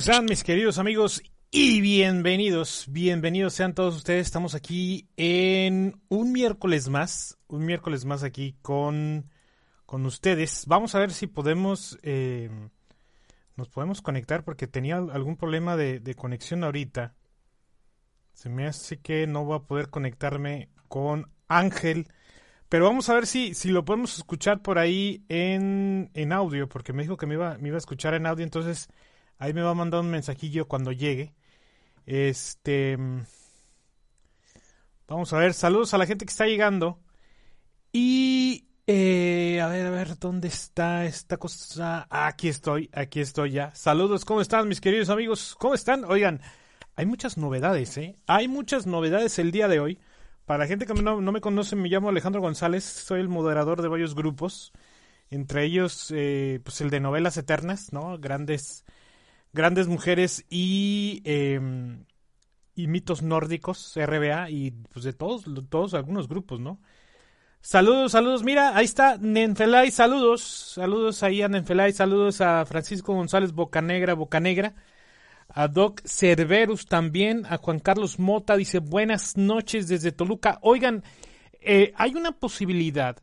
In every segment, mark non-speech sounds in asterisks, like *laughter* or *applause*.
están mis queridos amigos? Y bienvenidos, bienvenidos sean todos ustedes. Estamos aquí en un miércoles más, un miércoles más aquí con, con ustedes. Vamos a ver si podemos, eh, nos podemos conectar porque tenía algún problema de, de conexión ahorita. Se me hace que no voy a poder conectarme con Ángel. Pero vamos a ver si, si lo podemos escuchar por ahí en, en audio, porque me dijo que me iba, me iba a escuchar en audio, entonces ahí me va a mandar un mensajillo cuando llegue. Este. Vamos a ver, saludos a la gente que está llegando. Y. Eh, a ver, a ver, ¿dónde está esta cosa? Aquí estoy, aquí estoy ya. Saludos, ¿cómo están mis queridos amigos? ¿Cómo están? Oigan, hay muchas novedades, ¿eh? Hay muchas novedades el día de hoy. Para la gente que no, no, me conoce, me llamo Alejandro González, soy el moderador de varios grupos, entre ellos eh, pues el de novelas eternas, ¿no? Grandes, grandes mujeres y, eh, y mitos nórdicos, RBA, y pues de todos, todos algunos grupos, ¿no? Saludos, saludos, mira, ahí está Nenfelay, saludos, saludos ahí a Nenfelay, saludos a Francisco González Bocanegra, Bocanegra a Doc Cerverus también, a Juan Carlos Mota, dice buenas noches desde Toluca. Oigan, eh, hay una posibilidad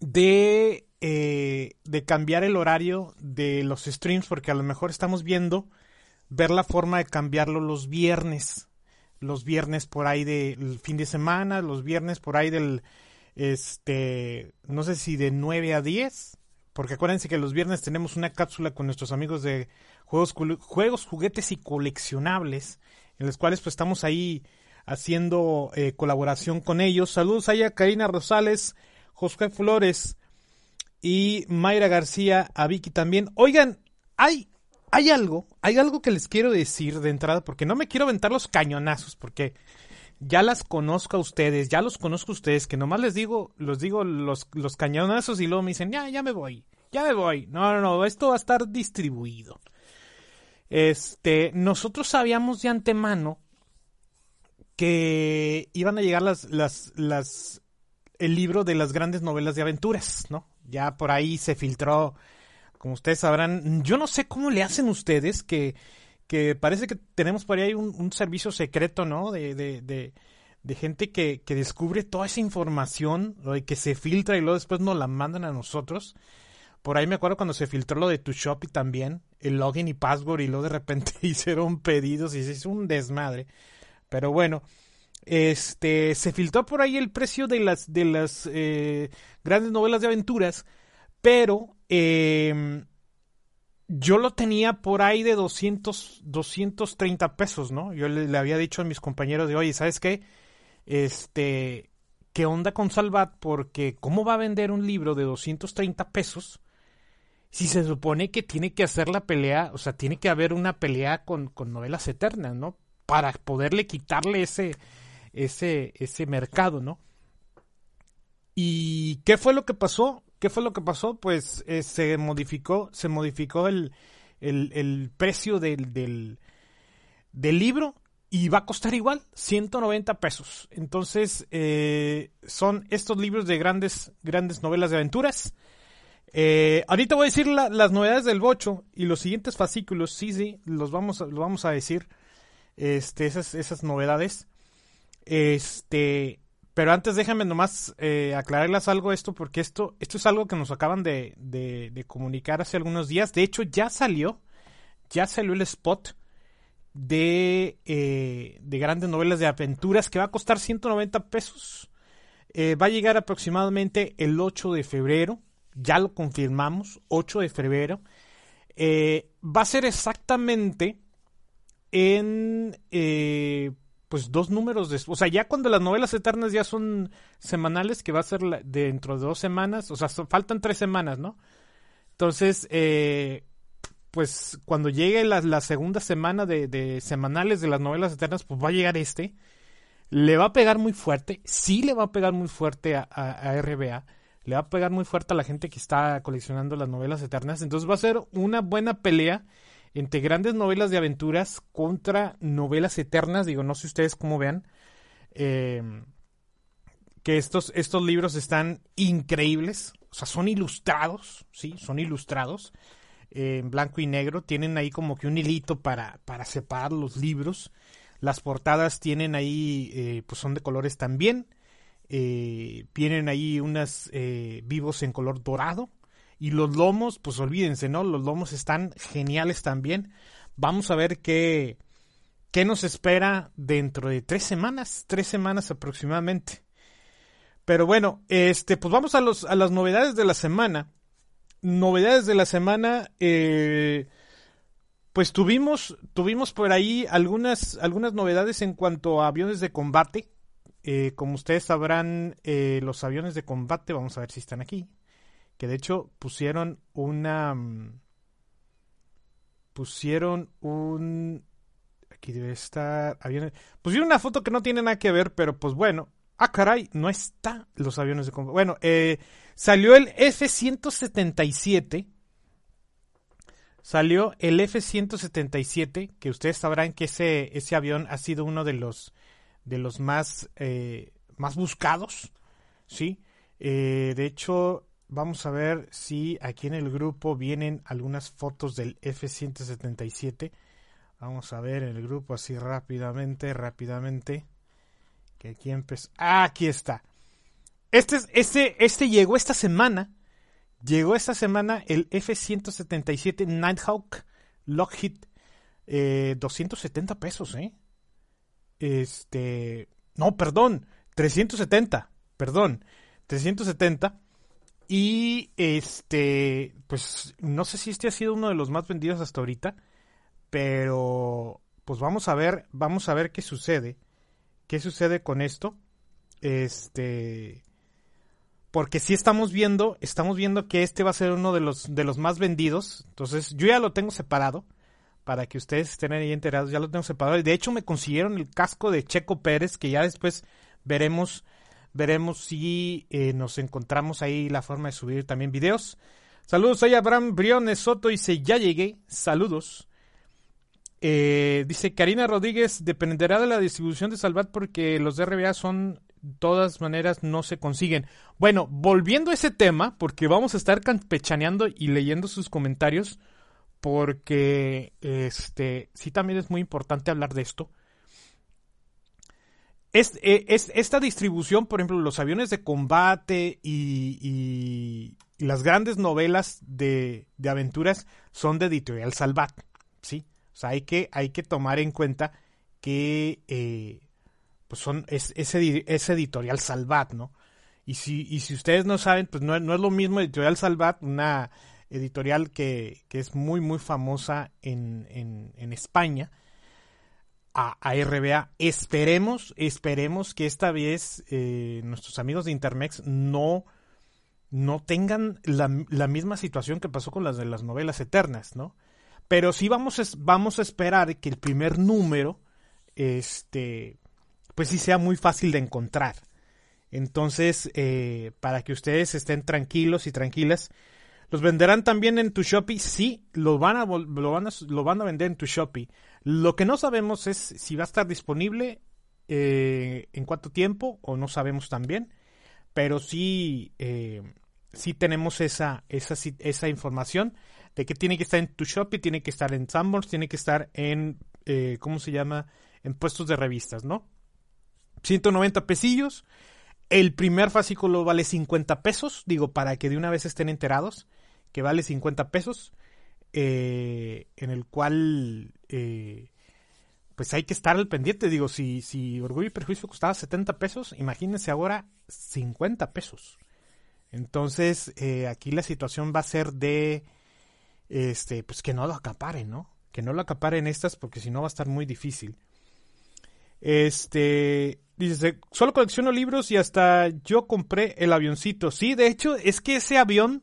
de, eh, de cambiar el horario de los streams, porque a lo mejor estamos viendo ver la forma de cambiarlo los viernes. Los viernes por ahí del fin de semana, los viernes por ahí del, este, no sé si de 9 a 10, porque acuérdense que los viernes tenemos una cápsula con nuestros amigos de juegos, juegos juguetes y coleccionables, en los cuales pues estamos ahí haciendo eh, colaboración con ellos. Saludos a Karina Rosales, José Flores y Mayra García, a Vicky también. Oigan, hay, hay algo, hay algo que les quiero decir de entrada, porque no me quiero aventar los cañonazos, porque ya las conozco a ustedes, ya los conozco a ustedes, que nomás les digo, los digo los, los cañonazos y luego me dicen, ya, ya me voy, ya me voy. No, no, no, esto va a estar distribuido. Este, nosotros sabíamos de antemano que iban a llegar las, las, las, el libro de las grandes novelas de aventuras, ¿no? Ya por ahí se filtró, como ustedes sabrán, yo no sé cómo le hacen ustedes que, que parece que tenemos por ahí un, un servicio secreto, ¿no? De, de, de, de gente que, que, descubre toda esa información, y que se filtra y luego después nos la mandan a nosotros. Por ahí me acuerdo cuando se filtró lo de tu Shopee también, el login y password, y luego de repente *laughs* hicieron pedidos y se hizo un desmadre. Pero bueno, este se filtró por ahí el precio de las de las eh, grandes novelas de aventuras, pero eh, yo lo tenía por ahí de 200, 230 pesos, ¿no? Yo le, le, había dicho a mis compañeros de, oye, ¿sabes qué? Este, ¿qué onda con Salvat? Porque ¿cómo va a vender un libro de 230 pesos si se supone que tiene que hacer la pelea, o sea, tiene que haber una pelea con, con novelas eternas, ¿no? Para poderle quitarle ese, ese, ese mercado, ¿no? ¿Y qué fue lo que pasó? ¿Qué fue lo que pasó? Pues eh, se modificó, se modificó el, el, el precio del, del, del, libro y va a costar igual, 190 pesos. Entonces, eh, son estos libros de grandes, grandes novelas de aventuras. Eh, ahorita voy a decir la, las novedades del bocho y los siguientes fascículos, sí, sí, los vamos, los vamos a decir. Este, esas, esas novedades. Este, pero antes déjame nomás eh, aclararles algo esto, porque esto, esto es algo que nos acaban de, de, comunicar hace algunos días. De hecho, ya salió, ya salió el spot de, eh, de grandes novelas de aventuras que va a costar 190 pesos. Eh, va a llegar aproximadamente el 8 de febrero. Ya lo confirmamos, 8 de febrero. Eh, va a ser exactamente en pues dos números de... O sea, ya cuando las novelas eternas ya son semanales, que va a ser dentro de dos semanas, o sea, faltan tres semanas, ¿no? Entonces, eh, pues cuando llegue la, segunda semana de, de, semanales de las novelas eternas, pues va a llegar este. Le va a pegar muy fuerte, sí le va a pegar muy fuerte a, a RBA, le va a pegar muy fuerte a la gente que está coleccionando las novelas eternas. Entonces va a ser una buena pelea entre grandes novelas de aventuras contra novelas eternas. Digo, no sé ustedes cómo vean. Eh, que estos, estos libros están increíbles. O sea, son ilustrados, ¿sí? Son ilustrados. eh, en blanco y negro. Tienen ahí como que un hilito para, para separar los libros. Las portadas tienen ahí, eh, pues son de colores también. Eh, vienen ahí unas vivos en color dorado. Y los lomos, pues olvídense, ¿no? Los lomos están geniales también. Vamos a ver qué, qué nos espera dentro de tres semanas, tres semanas aproximadamente. Pero bueno, este, pues vamos a, los, a las novedades de la semana. Novedades de la semana, eh, pues tuvimos, tuvimos por ahí algunas, algunas novedades en cuanto a aviones de combate. Eh, como ustedes sabrán, eh, los aviones de combate, vamos a ver si están aquí, que de hecho pusieron una... Mm, pusieron un... Aquí debe estar... Aviones, pusieron una foto que no tiene nada que ver, pero pues bueno, Ah, caray, no está los aviones de combate. Bueno, eh, salió el F-177. Salió el F-177, que ustedes sabrán que ese, ese avión ha sido uno de los, de los más, eh, más buscados. ¿sí? Eh, de hecho, vamos a ver si aquí en el grupo vienen algunas fotos del F-177. Vamos a ver en el grupo así rápidamente, rápidamente aquí empezó. Ah, aquí está. Este, este, este llegó esta semana. Llegó esta semana el F-177 Nighthawk Lockheed. Eh, 270 pesos, ¿eh? Este. No, perdón. 370. Perdón. 370. Y este. Pues no sé si este ha sido uno de los más vendidos hasta ahorita. Pero. Pues vamos a ver. Vamos a ver qué sucede. ¿Qué sucede con esto? Este porque si estamos viendo, estamos viendo que este va a ser uno de los de los más vendidos. Entonces, yo ya lo tengo separado para que ustedes estén ahí enterados, ya lo tengo separado. Y de hecho me consiguieron el casco de Checo Pérez, que ya después veremos veremos si eh, nos encontramos ahí la forma de subir también videos. Saludos, soy Abraham Briones Soto y se ya llegué. Saludos. Eh, dice Karina Rodríguez, dependerá de la distribución de Salvat porque los de RBA son, de todas maneras, no se consiguen. Bueno, volviendo a ese tema, porque vamos a estar campechaneando y leyendo sus comentarios, porque este sí también es muy importante hablar de esto. Es, eh, es, esta distribución, por ejemplo, los aviones de combate y, y, las grandes novelas de, de, aventuras son de Editorial Salvat, ¿sí? O sea, hay que, hay que tomar en cuenta que eh, pues son, es, ese, editorial Salvat, ¿no? Y si, y si ustedes no saben, pues no, no es lo mismo editorial Salvat, una editorial que, que es muy, muy famosa en, en, en España, a, RBA. Esperemos, esperemos que esta vez eh, nuestros amigos de Intermex no, no tengan la, la, misma situación que pasó con las de las novelas eternas, ¿no? Pero sí vamos a, vamos a esperar que el primer número, este, pues sí sea muy fácil de encontrar. Entonces, eh, para que ustedes estén tranquilos y tranquilas, ¿los venderán también en tu Shopee? Sí, lo van a, lo van a, lo van a vender en tu Shopee. Lo que no sabemos es si va a estar disponible, eh, en cuánto tiempo, o no sabemos también. Pero sí, eh, sí tenemos esa, esa, esa información de que tiene que estar en tu Shopee, tiene que estar en Sanborns, tiene que estar en, eh, ¿cómo se llama? En puestos de revistas, ¿no? 190 pesillos. El primer fascículo vale 50 pesos, digo, para que de una vez estén enterados, que vale 50 pesos, en el cual, eh, pues hay que estar al pendiente, digo, si, si Orgullo y Perjuicio costaba 70 pesos, imagínense ahora 50 pesos. Entonces, aquí la situación va a ser de este, pues que no lo acaparen, ¿no? Que no lo acaparen estas porque si no va a estar muy difícil. Este, dice, solo colecciono libros y hasta yo compré el avioncito. Sí, de hecho, es que ese avión,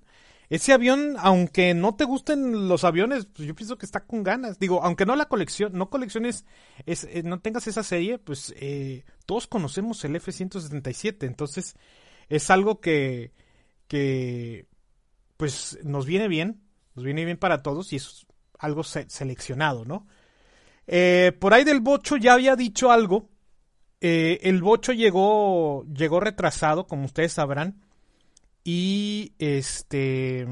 ese avión, aunque no te gusten los aviones, pues yo pienso que está con ganas. Digo, aunque no la colección, no colecciones, es, eh, no tengas esa serie, pues eh, todos conocemos el F-177. Entonces, es algo que, que, pues nos viene bien nos viene bien para todos y es algo seleccionado, ¿no? Eh, por ahí del Bocho ya había dicho algo. Eh, el Bocho llegó, llegó retrasado, como ustedes sabrán. Y este.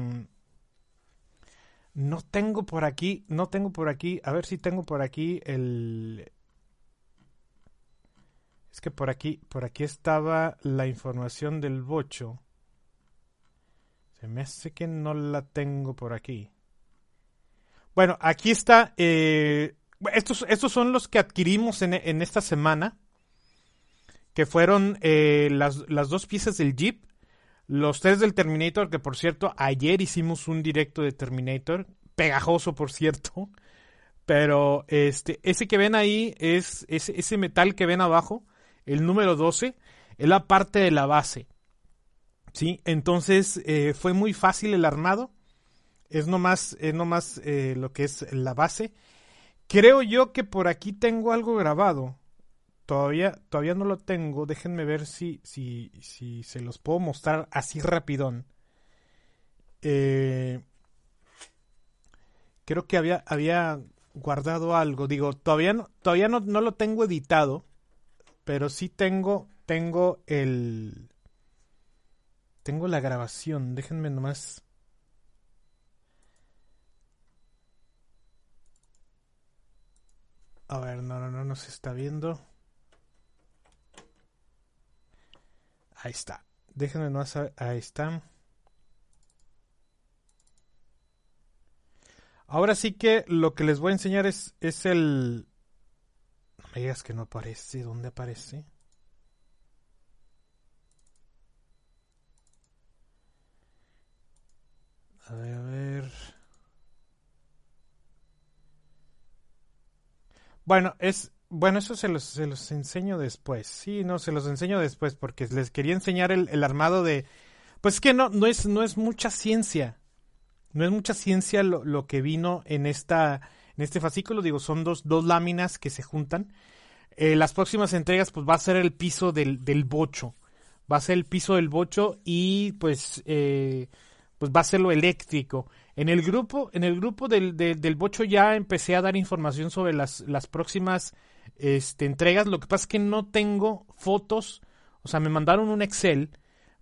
No tengo por aquí, no tengo por aquí, a ver si tengo por aquí el... Es que por aquí, por aquí estaba la información del bocho. Se me hace que no la tengo por aquí. Bueno, aquí está. Eh, estos, estos son los que adquirimos en, en esta semana. Que fueron eh, las, las dos piezas del Jeep. Los tres del Terminator, que por cierto, ayer hicimos un directo de Terminator. Pegajoso, por cierto. *laughs* Pero este, ese que ven ahí es ese, ese metal que ven abajo, el número 12, es la parte de la base. ¿sí? Entonces eh, fue muy fácil el armado. Es nomás, es nomás eh, lo que es la base. Creo yo que por aquí tengo algo grabado. Todavía, todavía no lo tengo. Déjenme ver si, si, si se los puedo mostrar así rapidón. Eh, creo que había, había guardado algo. Digo, todavía no, todavía no, no lo tengo editado. Pero sí tengo, tengo el, tengo la grabación, déjenme nomás. A ver, no, no, no, no se está viendo. Ahí está. Déjenme nomás, ahí está. Ahora sí que lo que les voy a enseñar es, es el... No me digas que no aparece. ¿Dónde aparece? A ver, a ver. Bueno, es bueno, eso se los, se los enseño después. Sí, no, se los enseño después porque les quería enseñar el, el armado de... Pues es que no, no, es, no es mucha ciencia. No es mucha ciencia lo, lo, que vino en, esta, en este fascículo. Digo, son dos, dos láminas que se juntan. Eh, las próximas entregas pues va a ser el piso del, del bocho. Va a ser el piso del bocho y pues... Eh, pues va a ser lo eléctrico. En el grupo, en el grupo del, del, Bocho ya empecé a dar información sobre las, las próximas este, entregas. Lo que pasa es que no tengo fotos. O sea, me mandaron un Excel,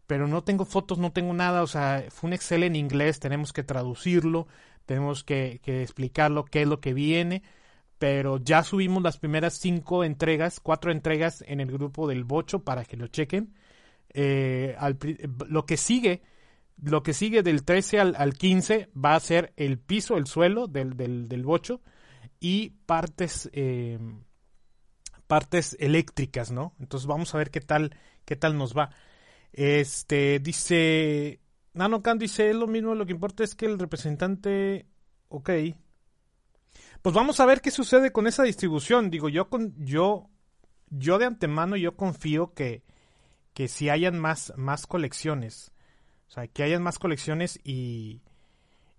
pero no tengo fotos, no tengo nada. O sea, fue un Excel en inglés, tenemos que traducirlo, tenemos que, que explicarlo, qué es lo que viene. Pero ya subimos las primeras cinco entregas, cuatro entregas en el grupo del Bocho para que lo chequen. Eh, al, lo que sigue lo que sigue del 13 al, al 15 va a ser el piso, el suelo del, del, del bocho y partes, eh, partes eléctricas, ¿no? Entonces vamos a ver qué tal, qué tal nos va. Este, dice, Nanocan dice, es lo mismo, lo que importa es que el representante, ok. Pues vamos a ver qué sucede con esa distribución. Digo, yo con, yo, yo de antemano yo confío que, que si hayan más, más colecciones. O sea, que hayan más colecciones y,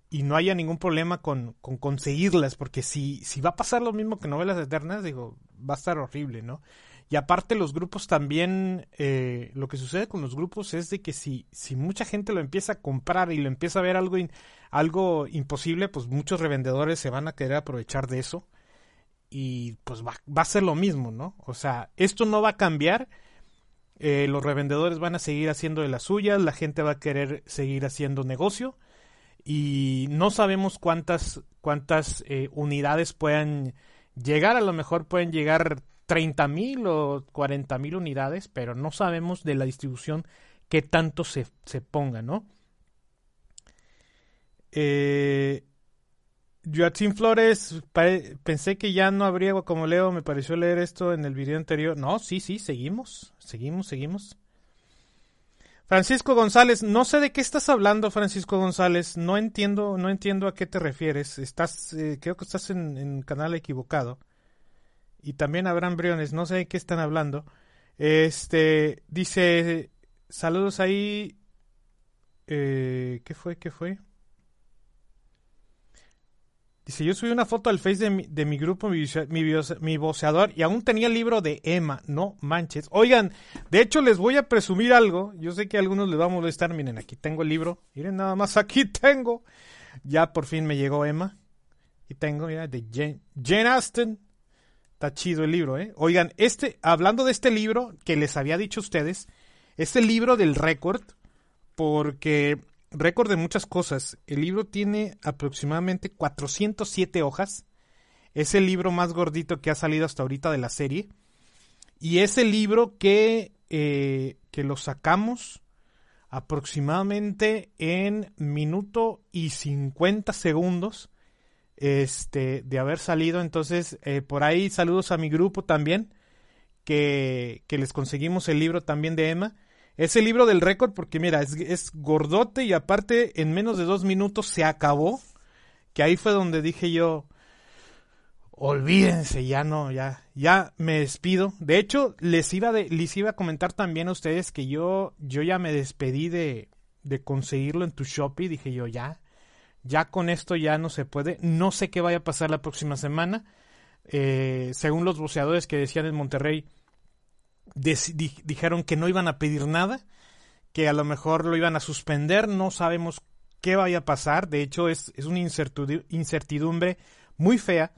y no haya ningún problema con, con, conseguirlas, porque si, si va a pasar lo mismo que novelas eternas, digo, va a estar horrible, ¿no? Y aparte los grupos también, eh, lo que sucede con los grupos es de que si, si mucha gente lo empieza a comprar y lo empieza a ver algo, algo imposible, pues muchos revendedores se van a querer aprovechar de eso y pues va, va a ser lo mismo, ¿no? O sea, esto no va a cambiar eh, los revendedores van a seguir haciendo de las suyas, la gente va a querer seguir haciendo negocio y no sabemos cuántas, cuántas eh, unidades puedan llegar, a lo mejor pueden llegar 30 mil o 40 mil unidades, pero no sabemos de la distribución que tanto se, se ponga, ¿no? Eh, Joaquín Flores, pensé que ya no habría como leo, me pareció leer esto en el video anterior. No, sí, sí, seguimos, seguimos, seguimos. Francisco González, no sé de qué estás hablando, Francisco González, no entiendo, no entiendo a qué te refieres. Estás, eh, creo que estás en, canal equivocado. Y también Abraham Briones, no sé de qué están hablando. Este, dice, saludos ahí. Eh, ¿Qué fue? ¿Qué fue? Dice, yo subí una foto al Face de mi, de grupo, mi, mi, mi, voceador, y aún tenía el libro de Emma, no manches. Oigan, de hecho les voy a presumir algo, yo sé que a algunos les va a molestar, miren, aquí tengo el libro, miren nada más, aquí *laughs* tengo. Ya por fin me llegó Emma, y tengo, mira, de Jane, Jane Austen. Está chido el libro, ¿eh? Oigan, este, hablando de este libro que les había dicho a ustedes, este libro del récord, porque récord de muchas cosas. El libro tiene aproximadamente 407 hojas. Es el libro más gordito que ha salido hasta ahorita de la serie. Y es el libro que, eh, que lo sacamos aproximadamente en minuto y 50 segundos este, de haber salido. Entonces, eh, por ahí saludos a mi grupo también, que, que les conseguimos el libro también de Emma. Es el libro del récord porque mira, es, gordote y aparte en menos de dos minutos se acabó. Que ahí fue donde dije yo, olvídense, ya no, ya, ya me despido. De hecho, les iba, de, les iba a comentar también a ustedes que yo, yo ya me despedí de, de conseguirlo en tu Shopee. Dije yo, ya, ya con esto ya no se puede. No sé qué vaya a pasar la próxima semana. Eh, según los boceadores que decían en Monterrey, dijeron que no iban a pedir nada, que a lo mejor lo iban a suspender, no sabemos qué vaya a pasar, de hecho es, es una incertidumbre muy fea,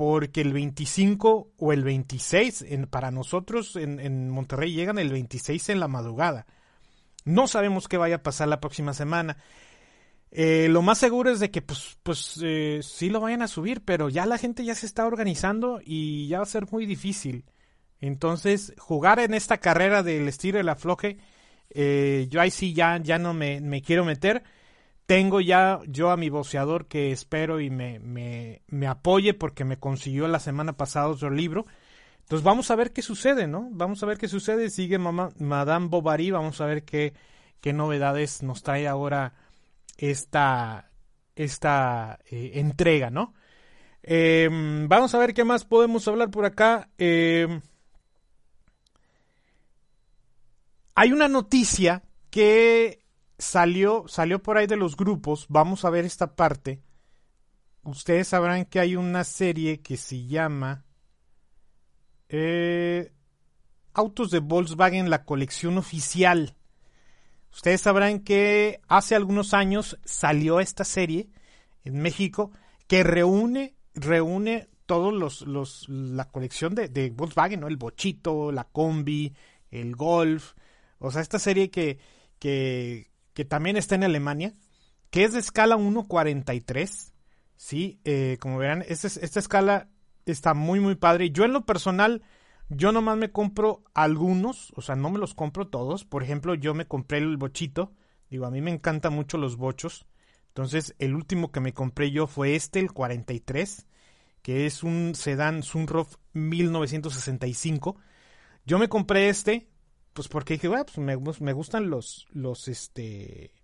porque el 25 o el 26, en, para nosotros en, Monterrey llegan el 26 en la madrugada. No sabemos qué vaya a pasar la próxima semana. Eh, lo más seguro es de que pues, pues eh, sí lo vayan a subir, pero ya la gente ya se está organizando y ya va a ser muy difícil. Entonces, jugar en esta carrera del estilo y el afloje, eh, yo ahí sí ya, ya no me, me, quiero meter. Tengo ya yo a mi boceador que espero y me, me, me, apoye porque me consiguió la semana pasada otro libro. Entonces vamos a ver qué sucede, ¿no? Vamos a ver qué sucede. Sigue mamá, Madame Bovary, vamos a ver qué, qué novedades nos trae ahora esta, esta eh, entrega, ¿no? Eh, vamos a ver qué más podemos hablar por acá. Eh, Hay una noticia que salió, salió por ahí de los grupos. Vamos a ver esta parte. Ustedes sabrán que hay una serie que se llama eh, Autos de Volkswagen, la colección oficial. Ustedes sabrán que hace algunos años salió esta serie en México que reúne, reúne todos los, los la colección de, de Volkswagen, ¿no? El bochito, la combi, el golf, o sea, esta serie que, que, que también está en Alemania, que es de escala 1.43. Sí, eh, como verán, esta, escala está muy, muy padre. Yo en lo personal, yo nomás me compro algunos, o sea, no me los compro todos. Por ejemplo, yo me compré el bochito. Digo, a mí me encantan mucho los bochos. Entonces, el último que me compré yo fue este, el 43, que es un sedán Sunroof 1965. Yo me compré este pues porque dije, bueno, pues me, me, gustan los, los, este,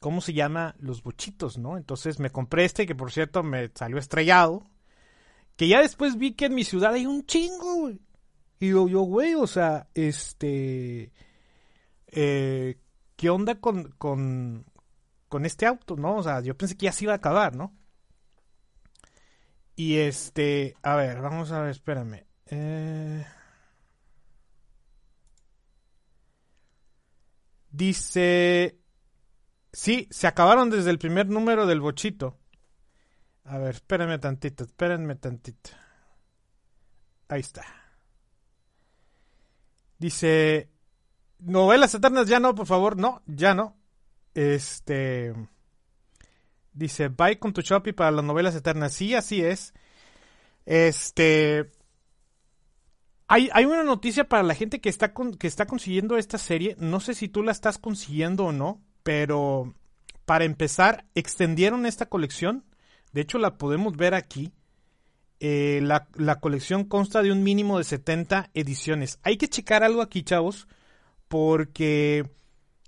¿cómo se llama? Los bochitos, ¿no? Entonces me compré este, que por cierto me salió estrellado, que ya después vi que en mi ciudad hay un chingo, güey. Y yo, yo, güey, o sea, este, eh, ¿qué onda con, con, con este auto, no? O sea, yo pensé que ya se iba a acabar, ¿no? Y este, a ver, vamos a ver, espérame. Eh... Dice, sí, se acabaron desde el primer número del bochito. A ver, espérenme tantito, espérenme tantito. Ahí está. Dice, novelas eternas ya no, por favor, no, ya no. Este, dice, bye con tu Shopee para las novelas eternas. Sí, así es. Este, hay, hay, una noticia para la gente que está, que está consiguiendo esta serie. No sé si tú la estás consiguiendo o no, pero para empezar, extendieron esta colección. De hecho, la podemos ver aquí. Eh, la, la, colección consta de un mínimo de 70 ediciones. Hay que checar algo aquí, chavos, porque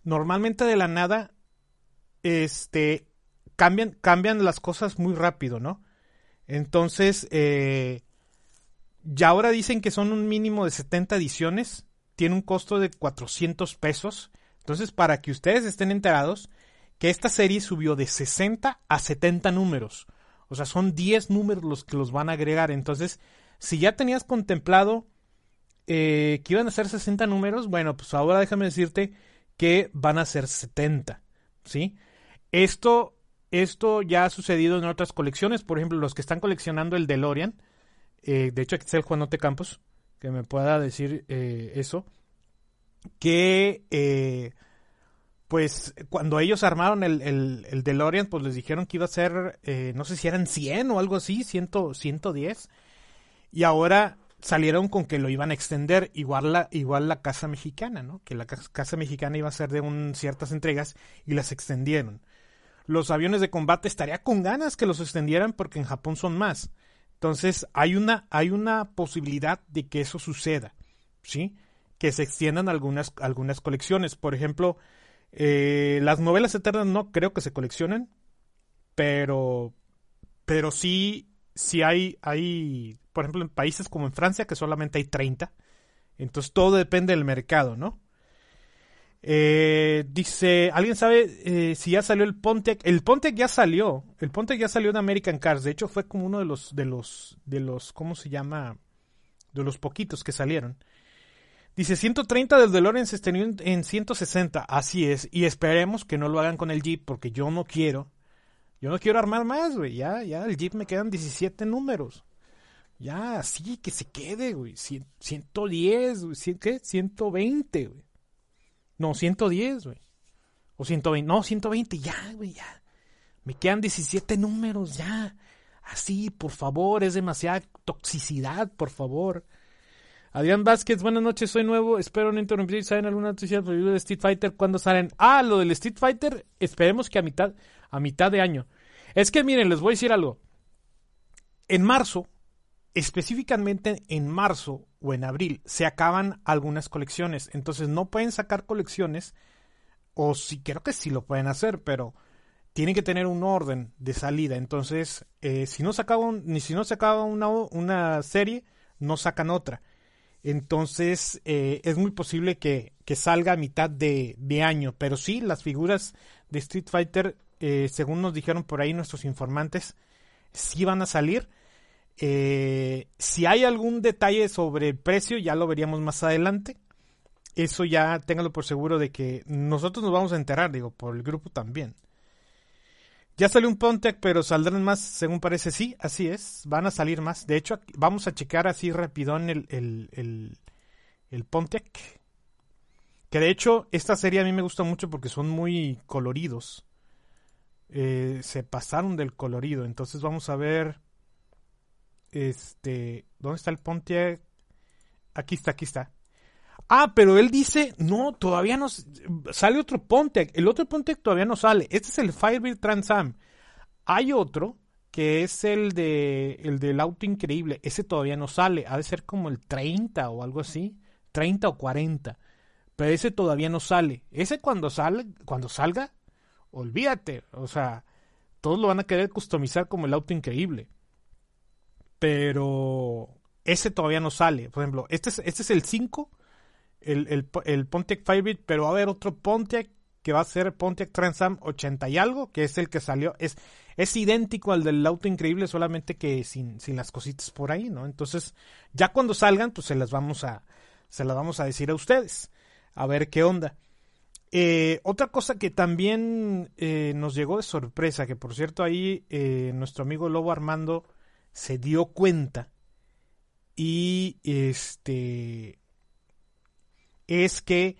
normalmente de la nada este, cambian, cambian las cosas muy rápido, ¿no? Entonces, eh, y ahora dicen que son un mínimo de 70 ediciones. Tiene un costo de 400 pesos. Entonces, para que ustedes estén enterados, que esta serie subió de 60 a 70 números. O sea, son 10 números los que los van a agregar. Entonces, si ya tenías contemplado eh, que iban a ser 60 números, bueno, pues ahora déjame decirte que van a ser 70. ¿Sí? Esto, esto ya ha sucedido en otras colecciones. Por ejemplo, los que están coleccionando el DeLorean eh, de hecho aquí está el Juanote Campos, que me pueda decir eh, eso, que eh, pues cuando ellos armaron el, el, el DeLorean, pues les dijeron que iba a ser, no sé si eran 100 o algo así, 100, 110. Y ahora salieron con que lo iban a extender, igual la, igual la Casa Mexicana, ¿no? Que la Casa Mexicana iba a ser de un, ciertas entregas y las extendieron. Los aviones de combate estaría con ganas que los extendieran porque en Japón son más. Entonces hay una, hay una posibilidad de que eso suceda, ¿sí? Que se extiendan algunas, algunas colecciones. Por ejemplo, eh, las novelas eternas no creo que se coleccionen, pero, pero sí, sí hay, hay, por ejemplo, en países como en Francia, que solamente hay 30. Entonces todo depende del mercado, ¿no? Eh, dice, ¿alguien sabe eh, si ya salió el Pontiac? El Pontiac ya salió. El Pontiac ya salió de American Cars. De hecho, fue como uno de los, de los, de los, ¿cómo se llama? De los poquitos que salieron. Dice 130 del DeLorean se estrenó en 160. Así es. Y esperemos que no lo hagan con el Jeep porque yo no quiero. Yo no quiero armar más, güey. Ya, ya, el Jeep me quedan 17 números. Ya, así que se quede, güey. 110, güey. ¿Qué? 120, güey. No, 110, güey. O 120. No, 120, ya, güey, ya. Me quedan 17 números, ya. Así, por favor, es demasiada toxicidad, por favor. Adrián Vázquez, buenas noches, soy nuevo, espero no interrumpir. ¿Saben alguna noticia de Street Fighter? ¿Cuándo salen? Ah, lo del Street Fighter, esperemos que a mitad, a mitad de año. Es que miren, les voy a decir algo. En marzo, específicamente en marzo o en abril, se acaban algunas colecciones. Entonces no pueden sacar colecciones, o sí, creo que sí lo pueden hacer, pero tienen que tener un orden de salida. Entonces, eh, si no se acaba ni si no se acaba una, una serie, no sacan otra. Entonces eh, es muy posible que, salga a mitad de, año. Pero sí, las figuras de Street Fighter, eh, según nos dijeron por ahí nuestros informantes, sí van a salir. Eh, si hay algún detalle sobre el precio, ya lo veríamos más adelante. Eso ya téngalo por seguro de que nosotros nos vamos a enterar, digo, por el grupo también. Ya salió un Pontiac, pero saldrán más, según parece. Sí, así es. Van a salir más. De hecho, vamos a checar así rapidón el, el, el, el Pontiac. Que de hecho, esta serie a mí me gusta mucho porque son muy coloridos. Eh, se pasaron del colorido. Entonces vamos a ver. Este. ¿Dónde está el Pontiac? Aquí está, aquí está. Ah, pero él dice, no, todavía no sale otro Pontiac. El otro Pontiac todavía no sale. Este es el Firebird Trans Am. Hay otro que es el de el del auto increíble. Ese todavía no sale. Ha de ser como el 30 o algo así. 30 o 40. Pero ese todavía no sale. Ese cuando sale, cuando salga, olvídate. O sea, todos lo van a querer customizar como el auto increíble. Pero ese todavía no sale. Por ejemplo, este es, este es el 5 el, el, Pontiac Firebird, pero va a haber otro Pontiac que va a ser Pontiac Trans Am 80 y algo, que es el que salió, es, es idéntico al del auto increíble, solamente que sin, sin las cositas por ahí, ¿no? Entonces, ya cuando salgan, pues se las vamos a, se las vamos a decir a ustedes, a ver qué onda. Eh, otra cosa que también eh, nos llegó de sorpresa, que por cierto ahí eh, nuestro amigo Lobo Armando se dio cuenta y este es que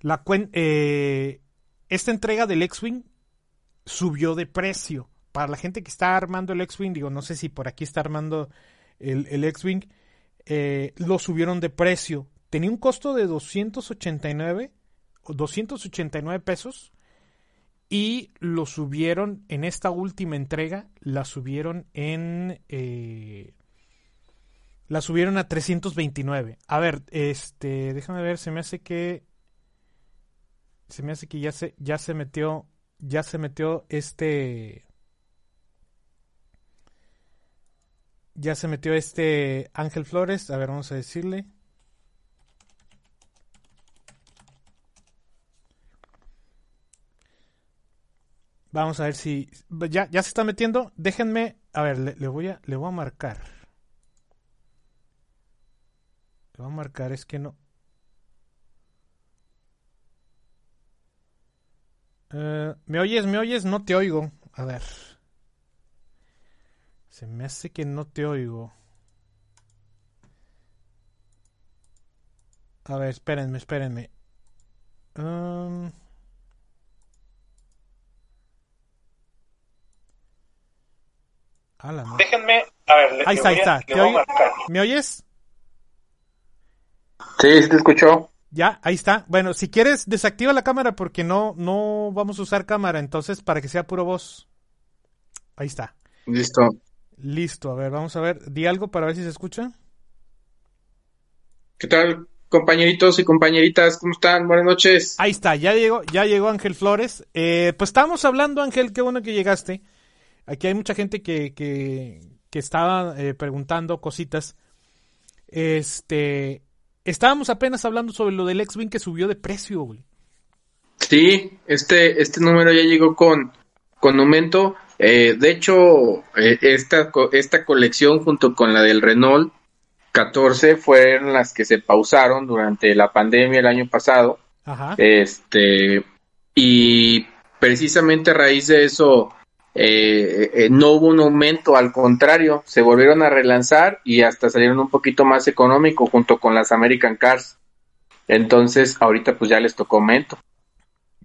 la eh, esta entrega del X-Wing subió de precio. Para la gente que está armando el X-Wing, digo, no sé si por aquí está armando el, el X-Wing, eh, lo subieron de precio. Tenía un costo de 289, 289 pesos y lo subieron en esta última entrega, la subieron en eh, la subieron a 329. A ver, este, déjame ver, se me hace que se me hace que ya se ya se metió ya se metió este ya se metió este Ángel Flores, a ver, vamos a decirle. Vamos a ver si ya, ya se está metiendo. Déjenme, a ver, le voy a le voy a marcar. Te voy a marcar, es que no. Eh, ¿Me oyes? ¿Me oyes? No te oigo. A ver. Se me hace que no te oigo. A ver, espérenme, espérenme. Um, Déjenme, a ver, ahí está, ahí está. ¿Me oyes? Sí, sí te escucho. Ya, ahí está. Bueno, si quieres, desactiva la cámara porque no, no vamos a usar cámara, entonces para que sea puro voz. Ahí está. Listo. Listo, a ver, vamos a ver. Di algo para ver si se escucha. ¿Qué tal, compañeritos y compañeritas? ¿Cómo están? Buenas noches. Ahí está, ya llegó, ya llegó Ángel Flores. Eh, pues estábamos hablando, Ángel, qué bueno que llegaste. Aquí hay mucha gente que, que, que estaba eh, preguntando cositas. Este, estábamos apenas hablando sobre lo del X-Wing que subió de precio, güey. Sí, este, este número ya llegó con, con aumento. Eh, de hecho, eh, esta, esta colección junto con la del Renault 14 fueron las que se pausaron durante la pandemia el año pasado. Ajá. Este, y precisamente a raíz de eso, eh, eh, no hubo un aumento, al contrario, se volvieron a relanzar y hasta salieron un poquito más económico junto con las American Cars. Entonces, ahorita pues ya les tocó aumento.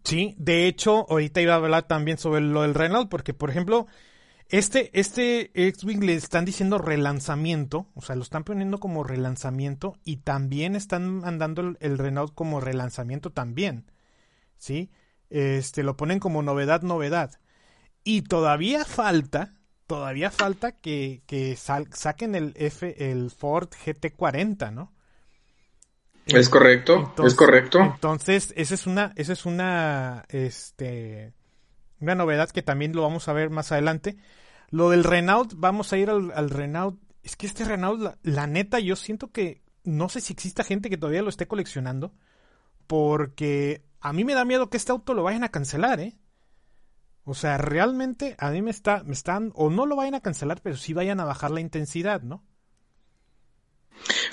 Sí, de hecho, ahorita iba a hablar también sobre lo del Renault, porque por ejemplo, este, este X-Wing le están diciendo relanzamiento, o sea, lo están poniendo como relanzamiento y también están mandando el, el Renault como relanzamiento también, ¿sí? Este, lo ponen como novedad, novedad. Y todavía falta, todavía falta que, que saquen el F, el Ford GT40, ¿no? Es correcto, es correcto. Entonces, esa es una, esa es una, este, una novedad que también lo vamos a ver más adelante. Lo del Renault, vamos a ir al, al Renault. Es que este Renault, la, la, neta, yo siento que no sé si exista gente que todavía lo esté coleccionando, porque a mí me da miedo que este auto lo vayan a cancelar, ¿eh? O sea, realmente a mí me está, me están, o no lo vayan a cancelar, pero sí vayan a bajar la intensidad, ¿no?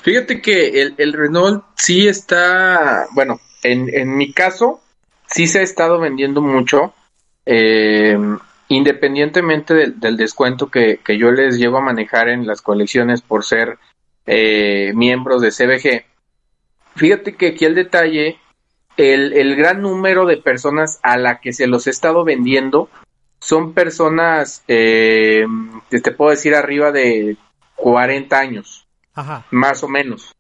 Fíjate que el, el Renault sí está, bueno, en, en, mi caso, sí se ha estado vendiendo mucho, eh, independientemente del, descuento que, que, yo les llevo a manejar en las colecciones por ser eh, miembros de CBG. Fíjate que aquí el detalle el, el, gran número de personas a la que se los he estado vendiendo son personas, eh, te puedo decir, arriba de 40 años, Ajá. más o menos.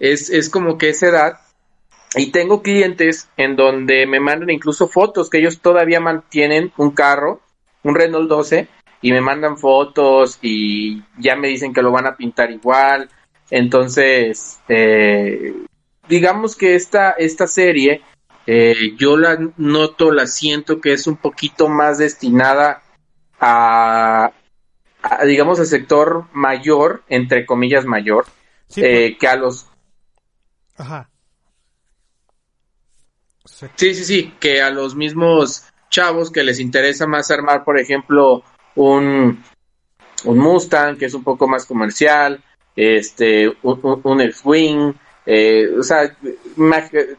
Es, es como que esa edad. Y tengo clientes en donde me mandan incluso fotos que ellos todavía mantienen un carro, un Renault 12, y me mandan fotos y ya me dicen que lo van a pintar igual. Entonces, eh, digamos que esta, esta serie, eh, yo la noto, la siento que es un poquito más destinada a, digamos, al sector mayor, entre comillas mayor, eh, que a los... Ajá. Sí. sí, sí, que a los mismos chavos que les interesa más armar, por ejemplo, un, un Mustang, que es un poco más comercial, este, un, un X-Wing, eh, o sea,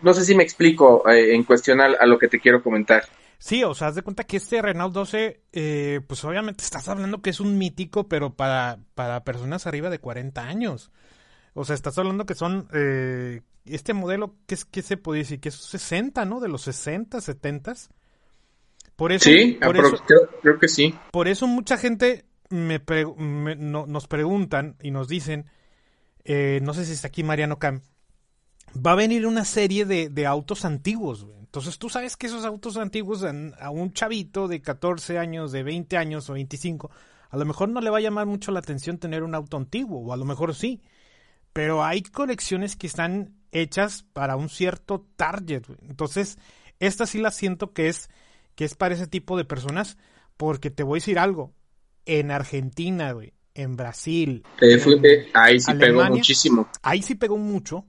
no sé si me explico eh, en cuestión a, lo que te quiero comentar. Sí, o sea, haz de cuenta que este Renault 12, eh, pues obviamente estás hablando que es un mítico, pero para, para personas arriba de 40 años. O sea, estás hablando que son, eh, este modelo, ¿qué, es, ¿qué se puede decir? Que es 60, ¿no? De los 60, 70. Por eso, sí, por eso, creo, que sí. Por eso mucha gente me, nos preguntan y nos dicen, no sé si está aquí Mariano Cam, va a venir una serie de, de autos antiguos, Entonces tú sabes que esos autos antiguos a un chavito de 14 años, de 20 años o 25, a lo mejor no le va a llamar mucho la atención tener un auto antiguo, o a lo mejor sí. Pero hay colecciones que están hechas para un cierto target, Entonces, esta sí la siento que es, que es para ese tipo de personas, porque te voy a decir algo. En Argentina, güey, en Brasil. ahí sí pegó muchísimo. Ahí sí pegó mucho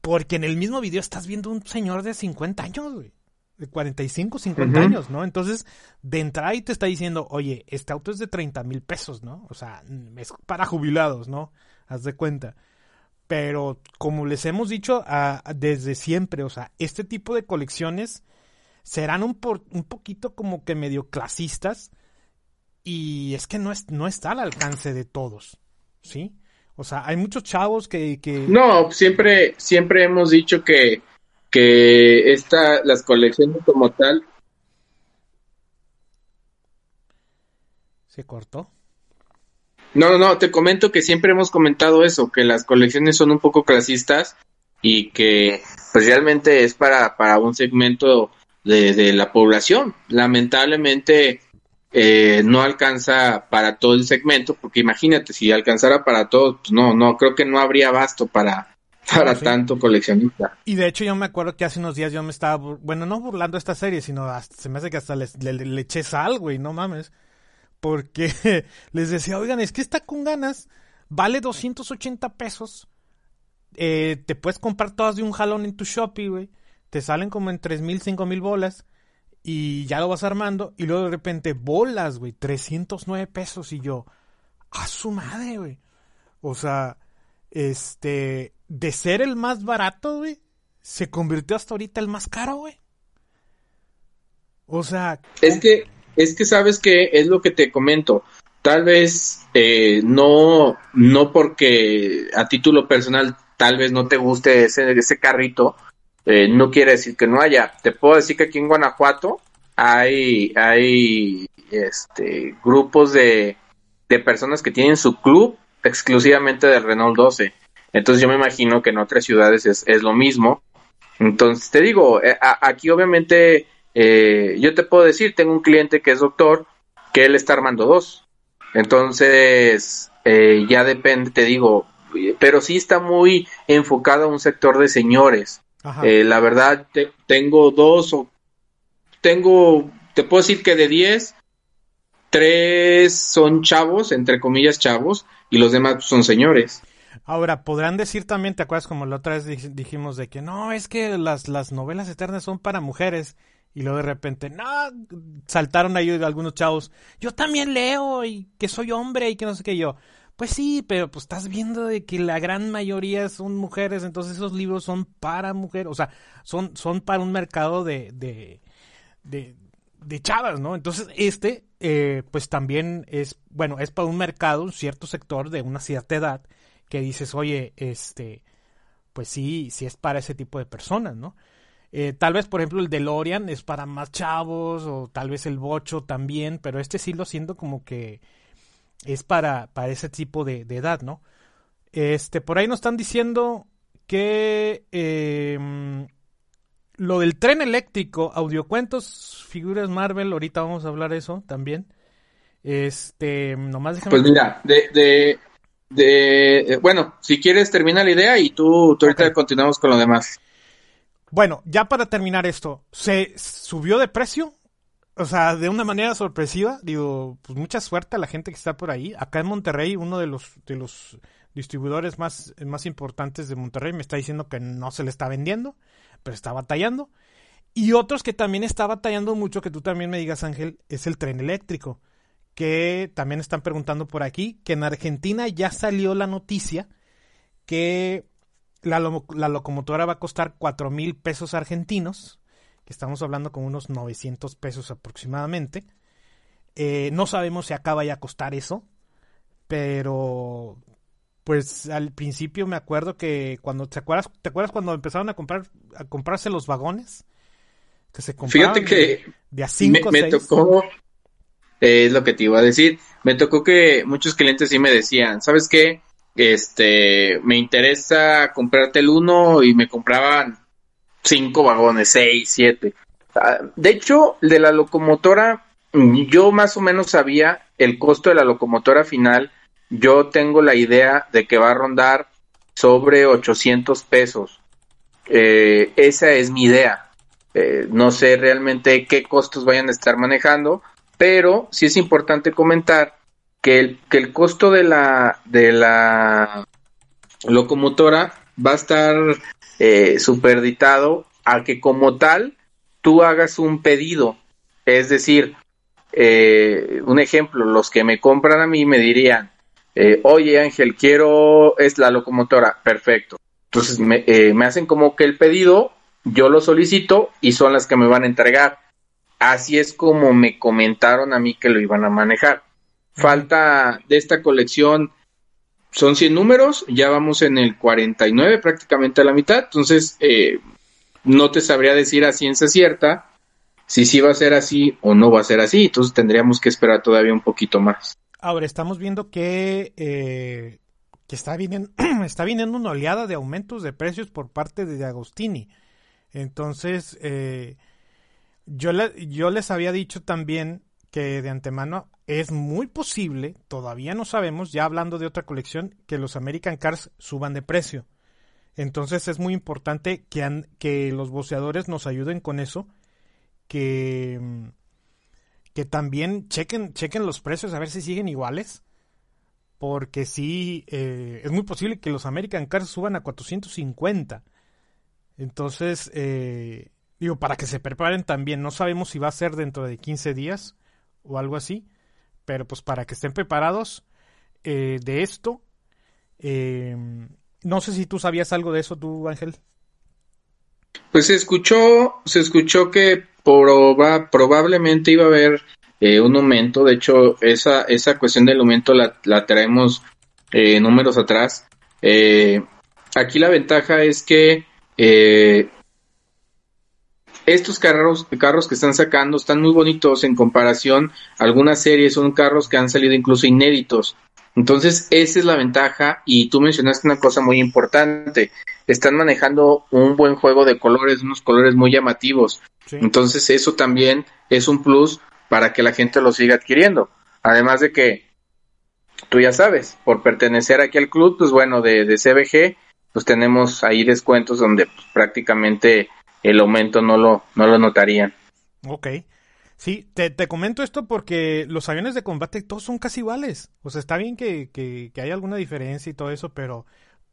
porque en el mismo video estás viendo un señor de 50 años, güey. De 45, 50 años, ¿no? Entonces, de entrada ahí te está diciendo, oye, este auto es de 30 mil pesos, ¿no? O sea, es para jubilados, ¿no? Haz de cuenta. Pero, como les hemos dicho desde siempre, o sea, este tipo de colecciones serán un, por, un poquito como que medio clasistas y es que no, es, no está al alcance de todos, ¿sí? O sea, hay muchos chavos que... que... No, siempre, siempre hemos dicho que, que esta, las colecciones como tal... ¿Se cortó? No, no, no, te comento que siempre hemos comentado eso, que las colecciones son un poco clasistas y que pues realmente es para, para un segmento de, de la población. Lamentablemente eh, no alcanza para todo el segmento, porque imagínate, si alcanzara para todo, pues no, no, creo que no habría abasto para, para tanto coleccionista. Y de hecho yo me acuerdo que hace unos días yo me estaba, bueno, no burlando esta serie, sino se me hace que hasta le, le, eché sal, güey, no mames. Porque *laughs* les decía, oigan, es que está con ganas, vale 280 pesos, eh, te puedes comprar todas de un jalón en tu Shopee, güey, te salen como en 3 mil, 5 mil bolas, y ya lo vas armando, y luego de repente bolas, güey, 309 pesos, y yo, a su madre, güey. O sea, este, de ser el más barato, güey, se convirtió hasta ahorita el más caro, güey. O sea... Es que, es que sabes que es lo que te comento. Tal vez eh, no, no porque a título personal tal vez no te guste ese, ese carrito, eh, no quiere decir que no haya. Te puedo decir que aquí en Guanajuato hay, hay este, grupos de, personas que tienen su club exclusivamente del Renault 12. Entonces yo me imagino que en otras ciudades es, es lo mismo. Entonces te digo, eh, aquí obviamente eh, yo te puedo decir, tengo un cliente que es doctor, que él está armando dos. Entonces eh, ya depende, te digo, pero sí está muy enfocado a un sector de señores. La verdad, tengo dos o tengo, te puedo decir que de diez, tres son chavos, entre comillas chavos, y los demás son señores. Ahora, podrán decir también, ¿te acuerdas como la otra vez dijimos de que no, es que las, las novelas eternas son para mujeres? Y luego de repente, no, saltaron ahí algunos chavos, yo también leo y que soy hombre y que no sé qué yo. Pues sí, pero pues estás viendo de que la gran mayoría son mujeres, entonces esos libros son para mujeres, o sea, son, son para un mercado de, de, de, de chavas, ¿no? Entonces este, eh, pues también es, bueno, es para un mercado, un cierto sector de una cierta edad, que dices, oye, este, pues sí, sí es para ese tipo de personas, ¿no? Eh, tal vez, por ejemplo, el DeLorean es para más chavos, o tal vez el Bocho también, pero este sí lo siento como que es para, para ese tipo de, edad, ¿no? Este, por ahí nos están diciendo que em, lo del tren eléctrico, audiocuentos, figuras Marvel, ahorita vamos a hablar de eso también. Este, nomás déjame... Pues mira, de, de, eh, bueno, si quieres termina la idea y tú, ahorita continuamos con lo demás. Bueno, ya para terminar esto, ¿se subió de precio? O sea, de una manera sorpresiva, digo, pues mucha suerte a la gente que está por ahí. Acá en Monterrey, uno de los, de los distribuidores más, más importantes de Monterrey me está diciendo que no se le está vendiendo, pero está batallando. Y otros que también está batallando mucho, que tú también me digas, Ángel, es el tren eléctrico que también están preguntando por aquí, que en Argentina ya salió la noticia que la, locomotora va a costar cuatro mil pesos argentinos, que estamos hablando con unos 900 pesos aproximadamente. Eh, no sabemos si acaba ya a costar eso, pero pues al principio me acuerdo que cuando te acuerdas, ¿te acuerdas cuando empezaron a comprar a comprarse los vagones? Que se compraban Fíjate que de, a cinco me, me tocó es lo que te iba a decir. Me tocó que muchos clientes sí me decían, ¿sabes qué? Este, me interesa comprarte el uno y me compraban cinco vagones, seis, siete. Ah, de hecho, de la locomotora, yo más o menos sabía el costo de la locomotora final. Yo tengo la idea de que va a rondar sobre 800 pesos. Eh, esa es mi idea. Eh, no sé realmente qué costos vayan a estar manejando, pero sí es importante comentar que el, que el costo de la, de la locomotora va a estar eh, superditado a que como tal tú hagas un pedido. Es decir, eh, un ejemplo, los que me compran a mí me dirían, eh, oye Ángel, quiero, es la locomotora, perfecto. Entonces me, eh, me hacen como que el pedido, yo lo solicito y son las que me van a entregar. Así es como me comentaron a mí que lo iban a manejar. Falta de esta colección, son 100 números, ya vamos en el 49, prácticamente a la mitad, entonces eh, no te sabría decir a ciencia cierta si sí va a ser así o no va a ser así, entonces tendríamos que esperar todavía un poquito más. Ahora estamos viendo que, eh, que está, viniendo, *clears throat* está una oleada de aumentos de precios por parte de Agostini. Entonces, eh, yo, yo les había dicho también que de antemano es muy posible, todavía no sabemos, ya hablando de otra colección, que los American Cars suban de precio. Entonces es muy importante que, que los boceadores nos ayuden con eso, que, que también chequen, chequen los precios a ver si siguen iguales, porque sí, eh, es muy posible que los American Cars suban a 450. Entonces, eh, digo, para que se preparen también, no sabemos si va a ser dentro de 15 días o algo así, pero pues para que estén preparados eh, de esto. Eh, no sé si tú sabías algo de eso, tú, Ángel. Pues se escuchó, se escuchó que probablemente iba a haber eh, un aumento. De hecho, esa, esa cuestión del aumento la, la traemos números atrás. aquí la ventaja es que estos carros, carros que están sacando están muy bonitos en comparación a algunas series, son carros que han salido incluso inéditos. Entonces, esa es la ventaja y tú mencionaste una cosa muy importante. Están manejando un buen juego de colores, unos colores muy llamativos. Entonces, eso también es un plus para que la gente lo siga adquiriendo. Además de que, tú ya sabes, por pertenecer aquí al club, pues bueno, de, de CBG, pues tenemos ahí descuentos donde pues, prácticamente el aumento no lo, no lo notarían. Ok. Sí, te, te, comento esto porque los aviones de combate todos son casi iguales. O sea, está bien que, que, que hay alguna diferencia y todo eso, pero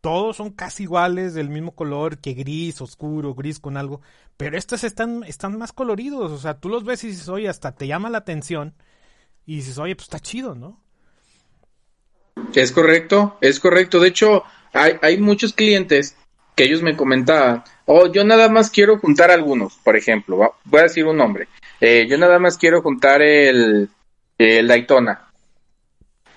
todos son casi iguales, del mismo color, que gris, oscuro, gris con algo. Pero estos están, están más coloridos. O sea, tú los ves y dices, oye, hasta te llama la atención. Y dices, oye, pues está chido, ¿no? Es correcto, es correcto. De hecho, hay, hay muchos clientes que ellos me comentaban, oh, yo nada más quiero juntar algunos, por ejemplo, voy a decir un nombre, eh, yo nada más quiero juntar el, Daytona,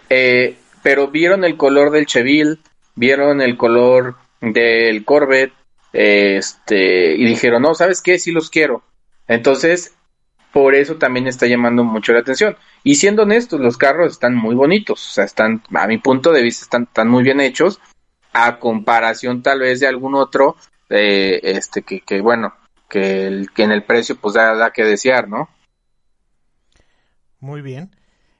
eh, pero vieron el color del Cheville, vieron el color del Corvette, este, y dijeron, no, ¿sabes qué? Sí los quiero. Entonces, por eso también está llamando mucho la atención. Y siendo honestos, los carros están muy bonitos, o sea, están, a mi punto de vista, están muy bien hechos a comparación tal vez de algún otro, eh, este, que, que bueno, que, el, que en el precio pues da, da que desear, ¿no? Muy bien.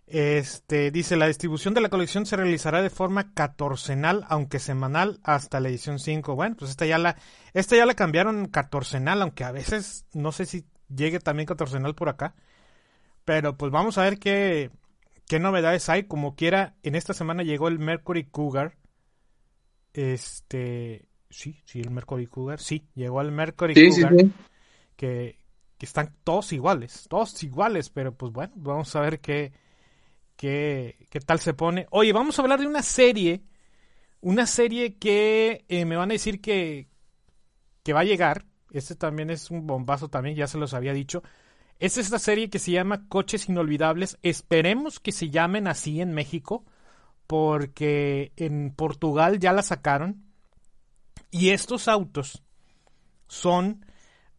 Este dice la distribución de la colección se realizará de forma catorcenal, aunque semanal, hasta la edición 5. Bueno, pues esta ya la, esta ya la cambiaron catorcenal, aunque a veces no sé si llegue también catorcenal por acá. Pero pues vamos a ver qué, qué novedades hay. Como quiera, en esta semana llegó el Mercury Cougar este, sí, sí, el Mercury Cougar, sí, llegó al Mercury Cougar, Que, que, están todos iguales, todos iguales, pero pues bueno, vamos a ver qué, qué, qué tal se pone. Oye, vamos a hablar de una serie, una serie que eh, me van a decir que, que va a llegar, este también es un bombazo también, ya se los había dicho. Es esta serie que se llama Coches Inolvidables. Esperemos que se llamen así en México porque en Portugal ya la sacaron y estos autos son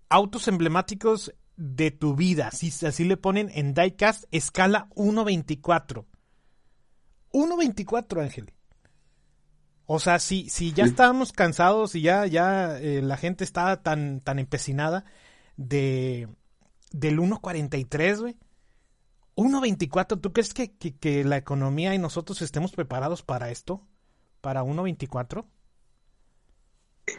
autos emblemáticos de tu vida, así, así le ponen en diecast escala 1.24. 1.24, Ángel. O sea, si, si ya estábamos cansados y ya, ya eh, la gente estaba tan, tan empecinada de, del 1.43, güey 1.24, ¿tú crees que, que, la economía y nosotros estemos preparados para esto? ¿Para 1.24?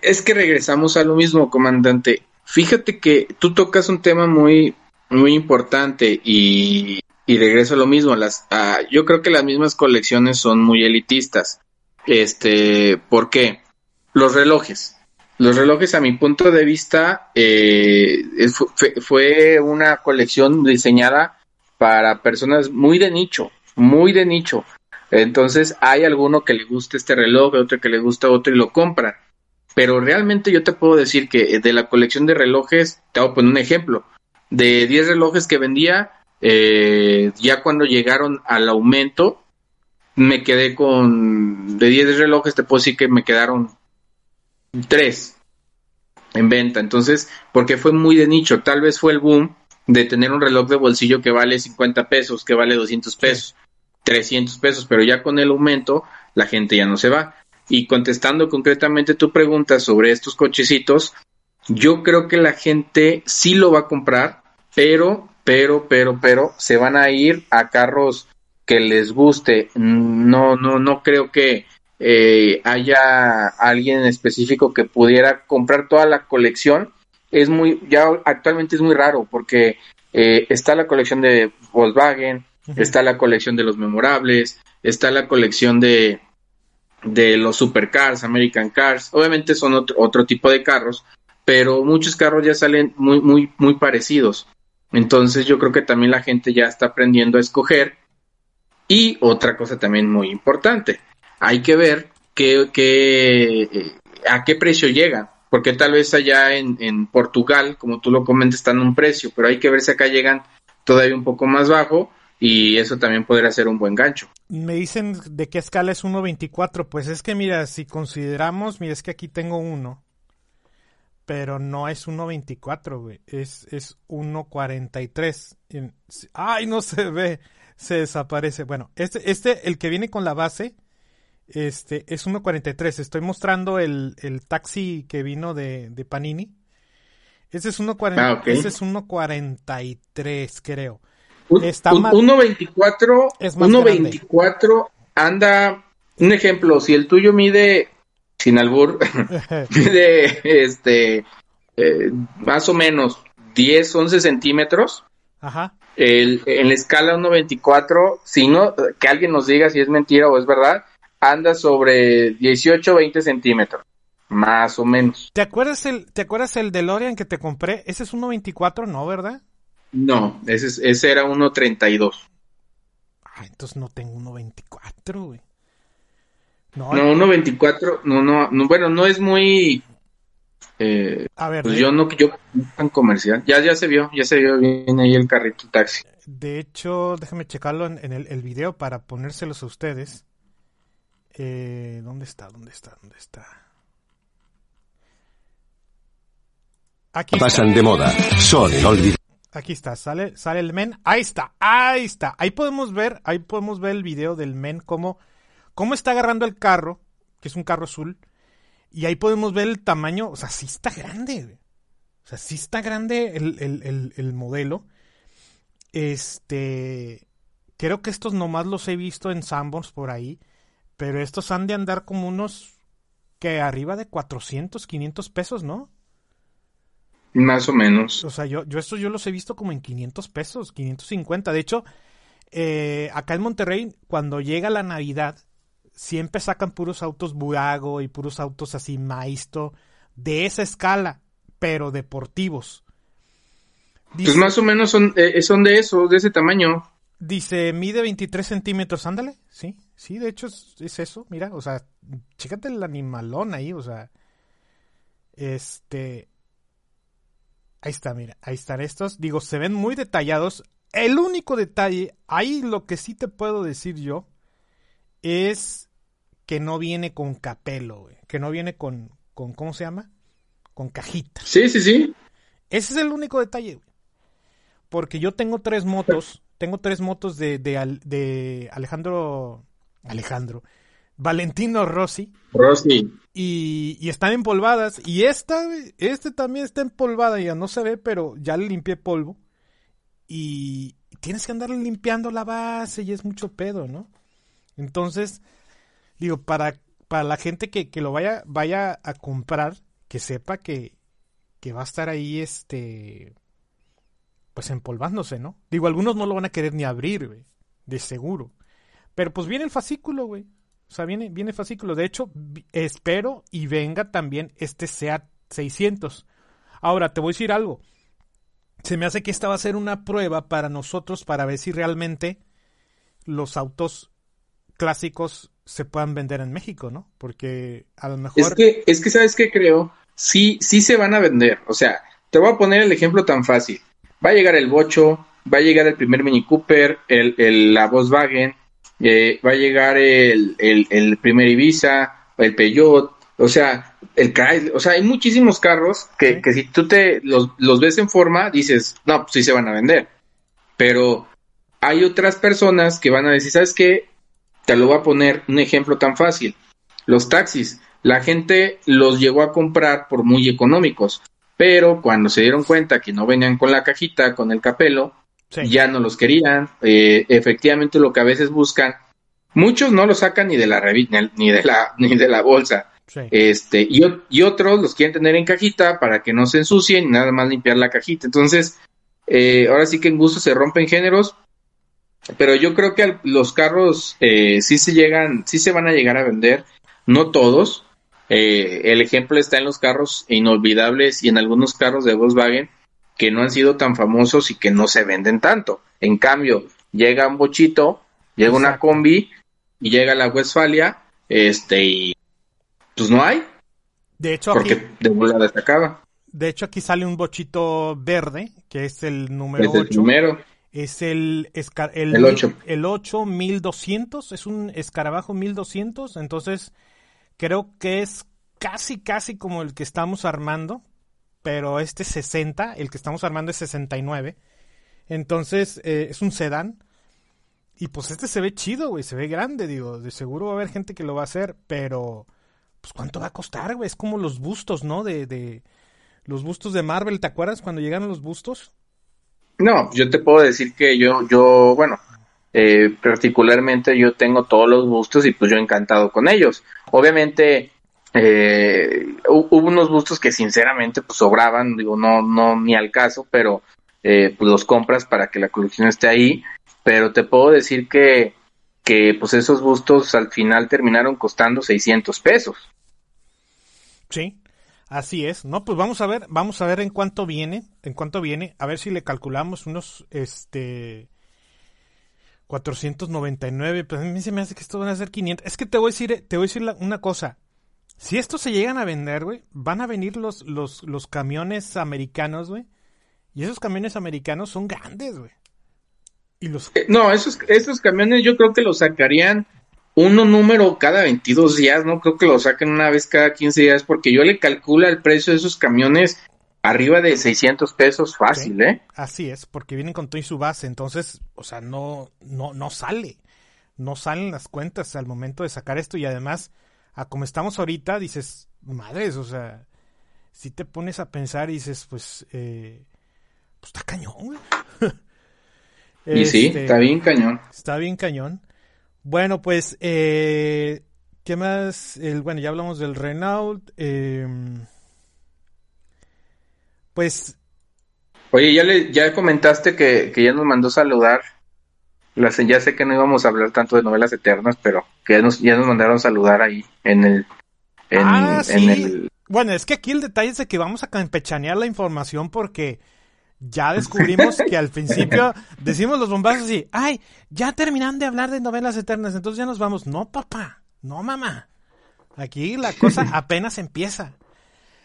Es que regresamos a lo mismo, comandante. Fíjate que tú tocas un tema muy, muy importante y, y regreso a lo mismo. Las, yo creo que las mismas colecciones son muy elitistas. Este, ¿por qué? Los relojes. Los relojes, a mi punto de vista, eh, fue una colección diseñada para personas muy de nicho, muy de nicho. Entonces hay alguno que le guste este reloj, otro que le gusta otro y lo compran. Pero realmente yo te puedo decir que de la colección de relojes, te voy a poner un ejemplo. De 10 relojes que vendía, eh, ya cuando llegaron al aumento, me quedé con, de 10 relojes te puedo decir que me quedaron 3 en venta. Entonces, porque fue muy de nicho, tal vez fue el boom de tener un reloj de bolsillo que vale 50 pesos, que vale 200 pesos. 300 pesos, pero ya con el aumento la gente ya no se va. Y contestando concretamente tu pregunta sobre estos cochecitos, yo creo que la gente sí lo va a comprar, pero, pero, pero, pero, se van a ir a carros que les guste. No, no, no creo que eh, haya alguien en específico que pudiera comprar toda la colección. Es muy, ya actualmente es muy raro porque eh, está la colección de Volkswagen, está la colección de los memorables, está la colección de, de los supercars, American Cars. Obviamente son otro, otro tipo de carros, pero muchos carros ya salen muy, muy, muy parecidos. Entonces yo creo que también la gente ya está aprendiendo a escoger. Y otra cosa también muy importante, hay que ver qué, qué, a qué precio llegan, porque tal vez allá en, en, Portugal, como tú lo comentas, están un precio, pero hay que ver si acá llegan todavía un poco más bajo y eso también podría ser un buen gancho. Me dicen de qué escala es 1.24, pues es que mira, si consideramos, mira, es que aquí tengo uno, pero no es 1.24, güey, es, es 1.43. Ay, no se ve, se desaparece. Bueno, este, este, el que viene con la base, este es 1.43. Estoy mostrando el, el, taxi que vino de, de Panini. Ese es 1.43, ah, okay. ese es 1.43, creo. Está 1.24, 1.24 anda, un ejemplo, si el tuyo mide, sin albur, *laughs* *laughs* mide este, eh, más o menos 10, 11 centímetros. Ajá. El, en la escala 1.24, si no, que alguien nos diga si es mentira o es verdad, anda sobre 18 20 centímetros. Más o menos. ¿Te acuerdas el, ¿te acuerdas el DeLorean que te compré? Ese es 1.24, ¿no, verdad? No, ese, ese era 1.32. Ah, entonces no tengo 1.24, güey. No, no 1.24, no, no, no, bueno, no es muy... Eh, a ver, pues yo no, yo tan comercial. Ya, ya se vio, ya se vio bien ahí el carrito taxi. De hecho, déjame checarlo en, en el, el video para ponérselos a ustedes. Eh, ¿Dónde está? ¿Dónde está? ¿Dónde está? Aquí Pasan está. de moda. Son. Aquí está, sale, sale el men. Ahí está, ahí está. Ahí podemos ver, ahí podemos ver el video del men cómo, cómo está agarrando el carro, que es un carro azul. Y ahí podemos ver el tamaño, o sea, sí está grande. O sea, sí está grande el, el, el, el modelo. Este, creo que estos nomás los he visto en Sanborns por ahí. Pero estos han de andar como unos que arriba de 400, 500 pesos, ¿no? Más o menos. O sea, yo, yo estos yo los he visto como en 500 pesos, 550. De hecho, eh, acá en Monterrey, cuando llega la Navidad, siempre sacan puros autos Burago y puros autos así Maisto, de esa escala, pero deportivos. Dice, pues más o menos son, eh, son de eso, de ese tamaño. Dice, mide 23 centímetros, ándale, sí, sí, de hecho es, es, eso, mira, o sea, chécate el animalón ahí, o sea, este, ahí está, mira, ahí están estos, digo, se ven muy detallados, el único detalle, ahí lo que sí te puedo decir yo, es que no viene con capelo, güey, que no viene con, con, ¿cómo se llama? Con cajita. Sí, sí, sí. Ese es el único detalle, güey. Porque yo tengo tres motos tengo tres motos de, de, de Alejandro. Alejandro. Valentino Rossi. Rossi. Y, y, están empolvadas. Y esta, este también está empolvada. Ya no se ve, pero ya le limpié polvo. Y tienes que andar limpiando la base y es mucho pedo, ¿no? Entonces, digo, para, para la gente que, que lo vaya, vaya a comprar, que sepa que, que va a estar ahí este pues empolvándose, ¿no? Digo, algunos no lo van a querer ni abrir, güey, de seguro. Pero pues viene el fascículo, güey. O sea, viene, viene el fascículo. De hecho, espero y venga también este SEAT 600. Ahora, te voy a decir algo. Se me hace que esta va a ser una prueba para nosotros para ver si realmente los autos clásicos se puedan vender en México, ¿no? Porque a lo mejor... Es que, es que ¿sabes qué creo? Sí, sí se van a vender. O sea, te voy a poner el ejemplo tan fácil va a llegar el Bocho, va a llegar el primer Mini Cooper, el, el la Volkswagen, eh, va a llegar el, el, el, primer Ibiza, el Peugeot, o sea, el Chrysler, o sea, hay muchísimos carros que, sí. que si tú te los, los, ves en forma, dices, no, pues sí se van a vender. Pero hay otras personas que van a decir, ¿sabes qué? Te lo voy a poner un ejemplo tan fácil. Los taxis, la gente los llegó a comprar por muy económicos, pero cuando se dieron cuenta que no venían con la cajita, con el capelo, ya no los querían. Eh, efectivamente, lo que a veces buscan, muchos no lo sacan ni de la revista, ni de la, *laughs* ni de la bolsa. Este, y, y, otros los quieren tener en cajita para que no se ensucien y nada más limpiar la cajita. Entonces, eh, ahora sí que en gusto se rompen géneros, pero yo creo que los carros eh, sí se llegan, sí se van a llegar a vender, no todos. Eh, el ejemplo está en los carros inolvidables y en algunos carros de Volkswagen que no han sido tan famosos y que no se venden tanto. En cambio, llega un bochito, llega una combi y llega la Westfalia, este, y pues no hay. De hecho, porque de volada destacaba. De hecho, aquí sale un bochito verde, que es el número es el Primero. Es el, el, el 8. El 8 1200, es un escarabajo 1200, entonces creo que es casi, casi como el que estamos armando, pero este 60, el que estamos armando es 69. Entonces eh, es un sedán. Y pues este se ve chido, güey, se ve grande, digo, de seguro va a haber gente que lo va a hacer, pero pues cuánto va a costar, güey, es como los bustos, ¿no? De, de los bustos de Marvel, ¿te acuerdas cuando llegaron los bustos? No, yo te puedo decir que yo, yo, bueno, eh, particularmente yo tengo todos los gustos y pues yo encantado con ellos. Obviamente eh, hubo unos gustos que sinceramente pues sobraban, digo, no, no ni al caso, pero eh, pues los compras para que la colección esté ahí. Pero te puedo decir que, que pues esos gustos al final terminaron costando 600 pesos. Sí, Así es, no, pues vamos a ver, vamos a ver en cuánto viene, en cuánto viene, a ver si le calculamos unos, este, 499, pues a mí se me hace que esto van a ser 500. Es que te voy a decir, te voy a decir una cosa, si estos se llegan a vender, güey, van a venir los, los, los camiones americanos, güey, y esos camiones americanos son grandes, güey. Y los... Eh, no, esos, esos camiones yo creo que los sacarían uno número cada 22 días, no creo que lo saquen una vez cada 15 días, porque yo le calculo el precio de esos camiones arriba de 600 pesos fácil, ¿eh? Así es, porque vienen con todo y su base, entonces, o sea, no, no, no sale, no salen las cuentas al momento de sacar esto y además, a como estamos ahorita, dices, madres, o sea, si te pones a pensar y dices, pues, eh, pues está cañón, güey. *laughs* y sí, este, está bien cañón. Está bien cañón. Bueno, pues, eh, ¿qué más? El, bueno, ya hablamos del Renault. Em, pues... Oye, ya, le, ya comentaste que, ya nos mandó saludar. Ya sé que no íbamos a hablar tanto de novelas eternas, pero que ya nos, ya nos mandaron saludar ahí en el... ah, sí. Bueno, es que aquí el detalle es de que vamos a campechanear la información porque ya descubrimos que al principio *laughs* decimos los bombazos y, ay, ya terminan de hablar de novelas eternas, entonces ya nos vamos. No, papá, no, mamá. Aquí la cosa *laughs* apenas empieza.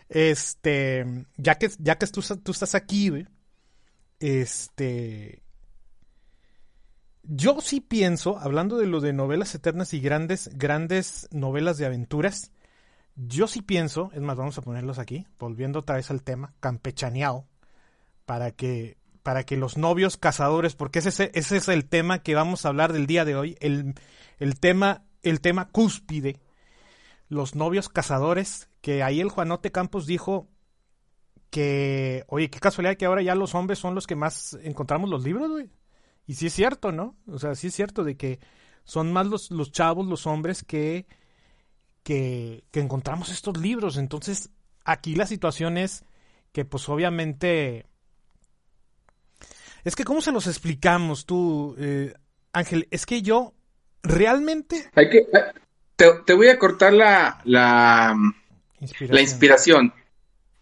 Este, ya que, ya que tú, tú estás aquí, este, yo sí pienso, hablando de lo de novelas eternas y grandes, grandes novelas de aventuras, yo sí pienso, es más, vamos a ponerlos aquí, volviendo otra vez al tema, campechaneado para que para que los novios cazadores, porque ese, ese es el tema que vamos a hablar del día de hoy, el, el tema el tema cúspide, los novios cazadores, que ahí el Juanote Campos dijo que, oye, qué casualidad que ahora ya los hombres son los que más encontramos los libros, güey. Y sí es cierto, ¿no? O sea, sí es cierto de que son más los, los chavos, los hombres que, que, que encontramos estos libros. Entonces, aquí la situación es que pues obviamente es que, ¿cómo se los explicamos tú, eh, Ángel? Es que yo realmente... Hay que... Eh, te, voy a cortar la, la, inspiración. la inspiración.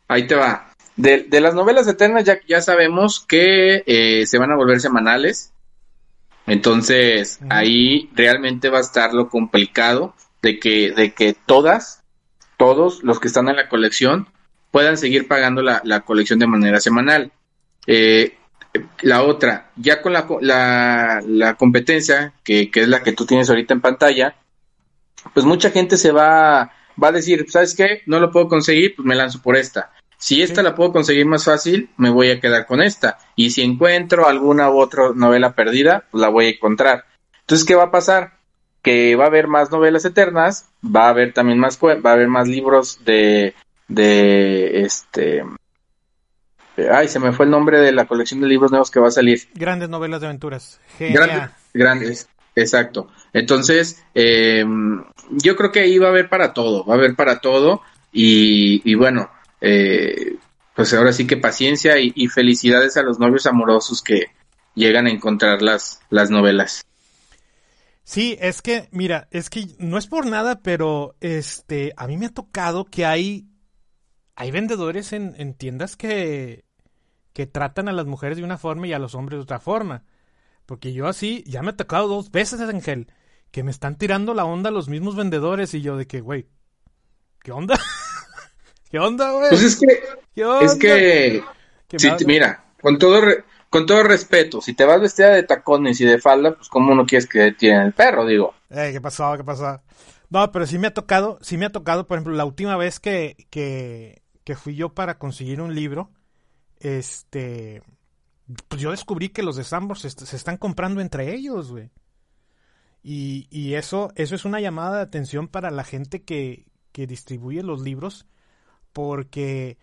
Ahí te va. De, las novelas eternas ya, ya sabemos que eh, se van a volver semanales. Entonces, ahí realmente va a estar lo complicado de que, de que todas, todos los que están en la colección puedan seguir pagando la, la colección de manera semanal. Eh, la otra, ya con la, la, competencia, que, es la que tú tienes ahorita en pantalla, pues mucha gente se va, va a decir, ¿sabes qué? No lo puedo conseguir, pues me lanzo por esta. Si esta la puedo conseguir más fácil, me voy a quedar con esta. Y si encuentro alguna u otra novela perdida, pues la voy a encontrar. Entonces, ¿qué va a pasar? Que va a haber más novelas eternas, va a haber también más, va a haber más libros de, de, este, ay, se me fue el nombre de la colección de libros nuevos que va a salir. Grandes novelas de aventuras. Grandes, grandes, exacto. Entonces, eh, yo creo que ahí va a haber para todo, va a haber para todo. Y, y bueno, eh, pues ahora sí que paciencia y, felicidades a los novios amorosos que llegan a encontrar las, las novelas. Sí, es que, mira, es que no es por nada, pero este, a mí me ha tocado que hay, hay vendedores en, en tiendas que, que tratan a las mujeres de una forma y a los hombres de otra forma. Porque yo así, ya me ha tocado dos veces, Ángel, que me están tirando la onda los mismos vendedores y yo de que, güey, ¿qué onda? *laughs* ¿Qué onda, güey? Pues es que, es que, mira, con todo, con todo respeto, si te vas vestida de tacones y de falda, pues cómo no quieres que tiren el perro, digo. Eh, ¿qué pasó? ¿Qué pasó? No, pero sí me ha tocado, sí me ha tocado, por ejemplo, la última vez que, que, que fui yo para conseguir un libro, este, pues yo descubrí que los de Sambor se, se están comprando entre ellos, güey. Y, y, eso, eso es una llamada de atención para la gente que, que distribuye los libros porque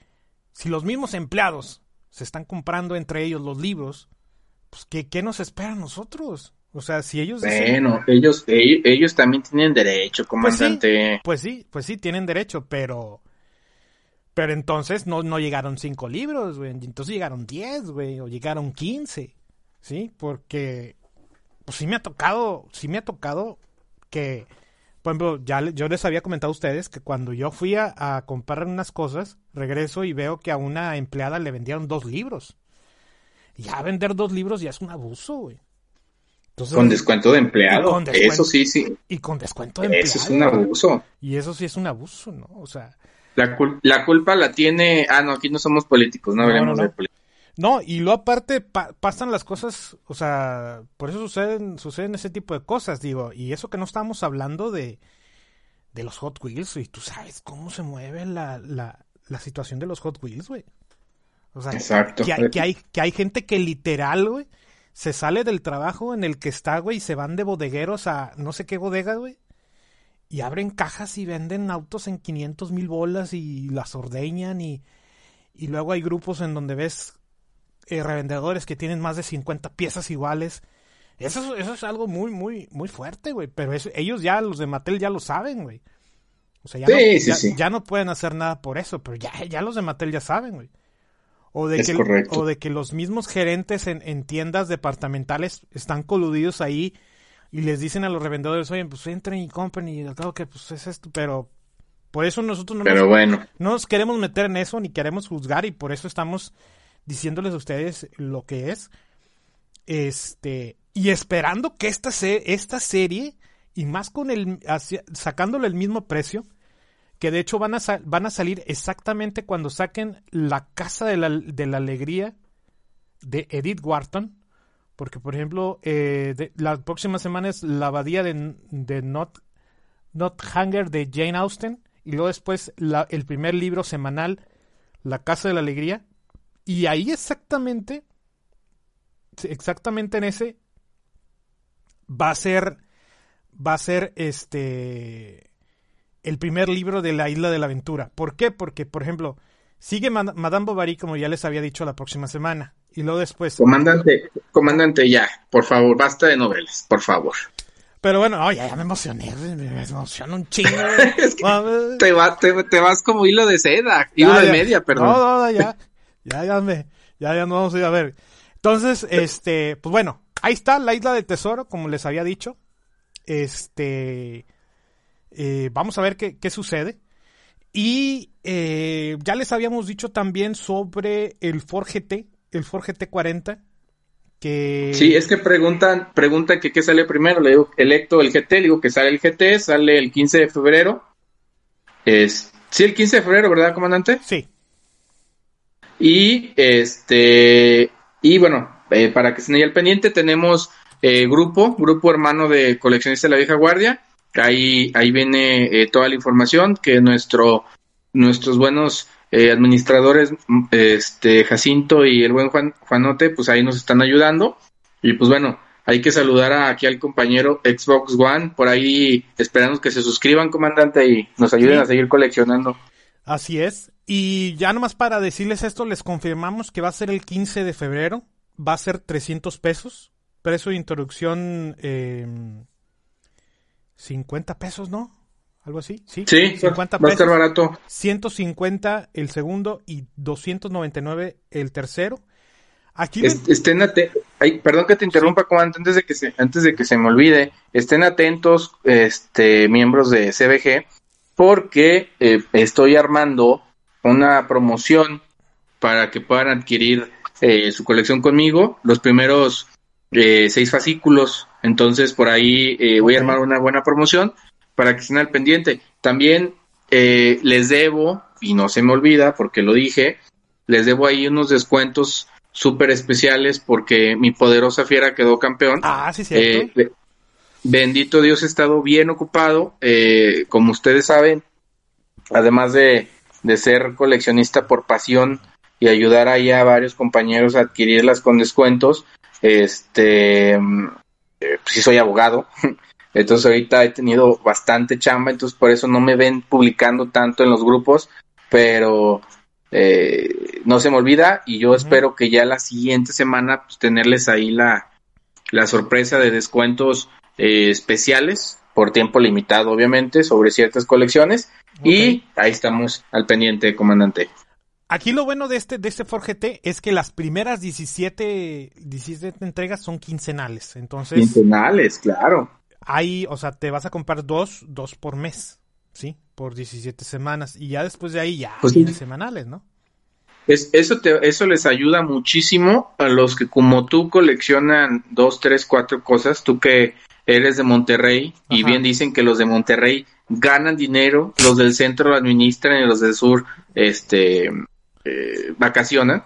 si los mismos empleados se están comprando entre ellos los libros, pues ¿qué, qué nos espera a nosotros? O sea, si ellos... Bueno, ellos, ellos, también tienen derecho, comandante. Pues sí, pues sí, tienen derecho, pero... Pero entonces no, no llegaron cinco libros, güey. Entonces llegaron diez, güey. O llegaron quince. ¿Sí? Porque... Pues sí me ha tocado, sí me ha tocado que por ejemplo, ya yo les había comentado a ustedes que cuando yo fui a, comprar unas cosas, regreso y veo que a una empleada le vendieron dos libros. Ya vender dos libros ya es un abuso, güey. con descuento de empleado. eso sí, sí. Y con descuento de empleado. Eso es un abuso. Y eso sí es un abuso, ¿no? O sea. La, la culpa la tiene. Ah, no, aquí no somos políticos, no, hablemos de políticos. No, y luego aparte pasan las cosas, o sea, por eso suceden, suceden ese tipo de cosas, digo, y eso que no estamos hablando de, de los Hot Wheels, y tú sabes cómo se mueve la, la, la situación de los Hot Wheels, güey. O sea, Exacto. Que, hay, que, hay, que hay gente que literal, güey, se sale del trabajo en el que está, güey, y se van de bodegueros a no sé qué bodega, güey. Y abren cajas y venden autos en 500 mil bolas y las ordeñan y, y luego hay grupos en donde ves eh, revendedores que tienen más de 50 piezas iguales. Eso, eso es algo muy, muy, muy fuerte, güey. Pero ellos ya, los de Mattel ya lo saben, güey. O sea, ya, no, ya, no pueden hacer nada por eso, pero ya, ya los de Mattel ya saben, güey. O de, que, o de que los mismos gerentes en, en, tiendas departamentales están coludidos ahí y les dicen a los revendedores, oye, pues entren y compren y claro que pues es esto, pero por eso nosotros no, pero bueno. no nos queremos meter en eso ni queremos juzgar y por eso estamos diciéndoles a ustedes lo que es. Este, y esperando que esta, esta serie, y más con el, sacándole el mismo precio, que de hecho van a, van a salir exactamente cuando saquen La Casa de la, de la Alegría de Edith Wharton, porque por ejemplo, eh, la próxima semana es La Abadía de, de Not, Not de Jane Austen, y luego después el primer libro semanal, La Casa de la Alegría, y ahí exactamente, exactamente en ese, va a ser, va a ser este, el primer libro de la Isla de la Aventura. ¿Por qué? Porque, por ejemplo, sigue Madame Bovary, como ya les había dicho, la próxima semana. Y luego después... Comandante, comandante, ya, por favor, basta de novelas, por favor. Pero bueno, ya, me emocioné, me emociona un chingo. *laughs* te, te, vas como hilo de seda, hilo de media, perdón. No, no, ya, ya, ya me, ya, ya no vamos a ir a ver. Entonces, este, pues bueno, ahí está la isla del tesoro, como les había dicho. Este, eh, vamos a ver qué, qué sucede. Y eh, ya les habíamos dicho también sobre el Ford GT, el Ford GT 40. Que... Sí, es que preguntan, preguntan que qué sale primero. Le digo, electo el GT, le digo que sale el GT, sale el 15 de febrero. Es, sí, el 15 de febrero, ¿verdad, comandante? Sí. Y este, y bueno, eh, para que estén ahí al pendiente, tenemos eh, grupo, grupo hermano de coleccionistas de la vieja guardia. Ahí, ahí viene eh, toda la información que nuestro, nuestros buenos eh, administradores, este Jacinto y el buen Juan, Juanote, pues ahí nos están ayudando. Y pues bueno, hay que saludar aquí al compañero Xbox One, por ahí esperamos que se suscriban, comandante, y nos ayuden a seguir coleccionando. Así es. Y ya nomás para decirles esto, les confirmamos que va a ser el 15 de febrero, va a ser 300 pesos, precio de introducción eh, 50 pesos, ¿no? Algo así, sí. Sí, 50 va a estar barato. 150 el segundo y 299 el tercero. Aquí estén atentos, perdón que te interrumpa, antes de que se, antes de que se me olvide, estén atentos, este, miembros de CBG, porque eh, estoy armando una promoción para que puedan adquirir eh, su colección conmigo, los primeros eh, seis fascículos, entonces por ahí voy a armar una buena promoción para que estén al pendiente. También les debo, y no se me olvida porque lo dije, les debo ahí unos descuentos súper especiales porque mi poderosa fiera quedó campeón. Ah, sí, cierto. Eh, bendito Dios, he estado bien ocupado. Eh, como ustedes saben, además de, de, ser coleccionista por pasión y ayudar ahí a varios compañeros a adquirirlas con descuentos, este, eh, pues sí soy abogado. *laughs* Entonces ahorita he tenido bastante chamba, entonces por eso no me ven publicando tanto en los grupos, pero eh, no se me olvida y yo espero que ya la siguiente semana pues, tenerles ahí la, la sorpresa de descuentos eh, especiales por tiempo limitado obviamente sobre ciertas colecciones y ahí estamos al pendiente comandante. Aquí lo bueno de este, de este es que las primeras 17, 17 entregas son quincenales. Entonces. Quincenales, claro. Ahí, o sea, te vas a comprar dos, dos por mes. ¿sí? Por 17 semanas. Y ya después de ahí ya pues semanales, ¿no? Es, eso, te, eso les ayuda muchísimo a los que como tú coleccionan dos, tres, cuatro cosas, tú que eres de Monterrey y bien dicen que los de Monterrey ganan dinero, los del centro administran y los del sur este eh, vacacionan.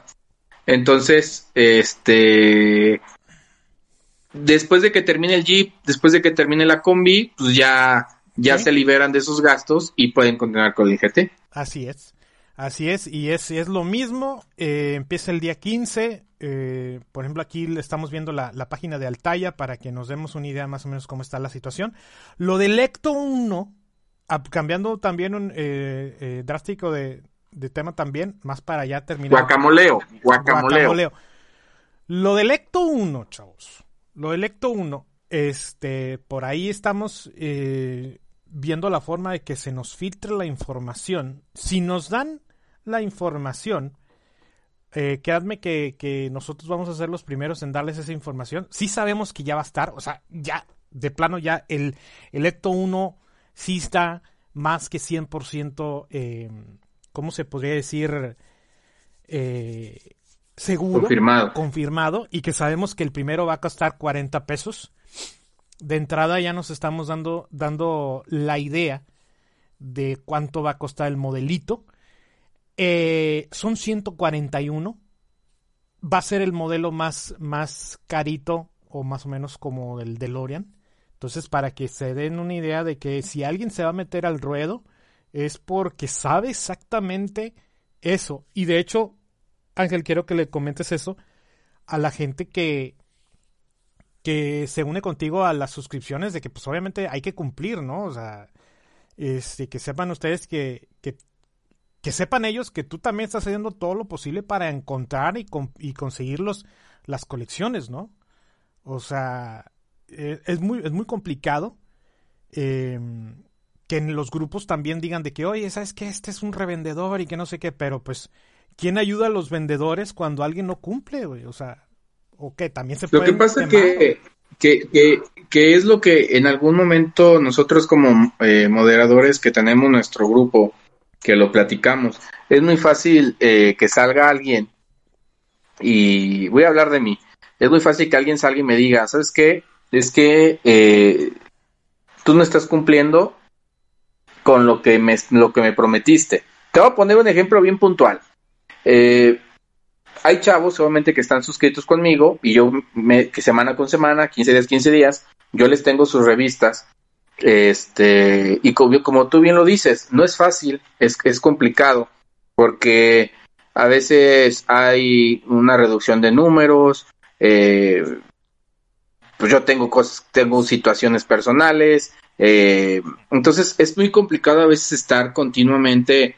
Entonces, este después de que termine el Jeep, después de que termine la combi, pues ya ya se liberan de esos gastos y pueden continuar con el GT. Así es. Así es, y es, es lo mismo, eh, empieza el día 15, eh, por ejemplo aquí estamos viendo la, página de Altaya para que nos demos una idea más o menos cómo está la situación. Lo del Ecto 1, cambiando también un eh, drástico de, tema también, más para ya terminar. Guacamoleo, guacamoleo. Lo del Ecto 1, chavos, lo del Ecto 1, este, por ahí estamos viendo la forma de que se nos filtre la información. Si nos dan la información, eh, quedadme que, que, nosotros vamos a ser los primeros en darles esa información. Sí sabemos que ya va a estar, o sea, ya, de plano ya, el, el Ecto 1 sí está más que 100%, eh, ¿cómo se podría decir? Eh, seguro. Confirmado. Confirmado. Y que sabemos que el primero va a costar 40 pesos de entrada ya nos estamos dando, dando la idea de cuánto va a costar el modelito. Eh, son 141. Va a ser el modelo más, más carito o más o menos como el DeLorean. Entonces, para que se den una idea de que si alguien se va a meter al ruedo, es porque sabe exactamente eso. Y de hecho, Ángel, quiero que le comentes eso a la gente que, que se une contigo a las suscripciones de que pues obviamente hay que cumplir, ¿no? O sea, este, que sepan ustedes que, que, que sepan ellos que tú también estás haciendo todo lo posible para encontrar y, y conseguir los, las colecciones, ¿no? O sea, e, es, muy, es muy complicado em, que en los grupos también digan de que, oye, ¿sabes qué? Este es un revendedor y que no sé qué, pero pues, ¿quién ayuda a los vendedores cuando alguien no cumple? O sea, o qué también se puede. Lo que pasa que, que, que, es lo que en algún momento nosotros como eh, moderadores que tenemos nuestro grupo, que lo platicamos, es muy fácil eh, que salga alguien y voy a hablar de mí. Es muy fácil que alguien salga y me diga, ¿sabes qué? Es que eh, tú no estás cumpliendo con lo que me, lo que me prometiste. Te voy a poner un ejemplo bien puntual. Eh, hay chavos obviamente que están suscritos conmigo y yo me, que semana con semana, 15 días, 15 días, yo les tengo sus revistas. Este, y como, como tú bien lo dices, no es fácil, es, es complicado. porque a veces hay una reducción de números, eh, pues yo tengo cosas, tengo situaciones personales, eh, entonces es muy complicado a veces estar continuamente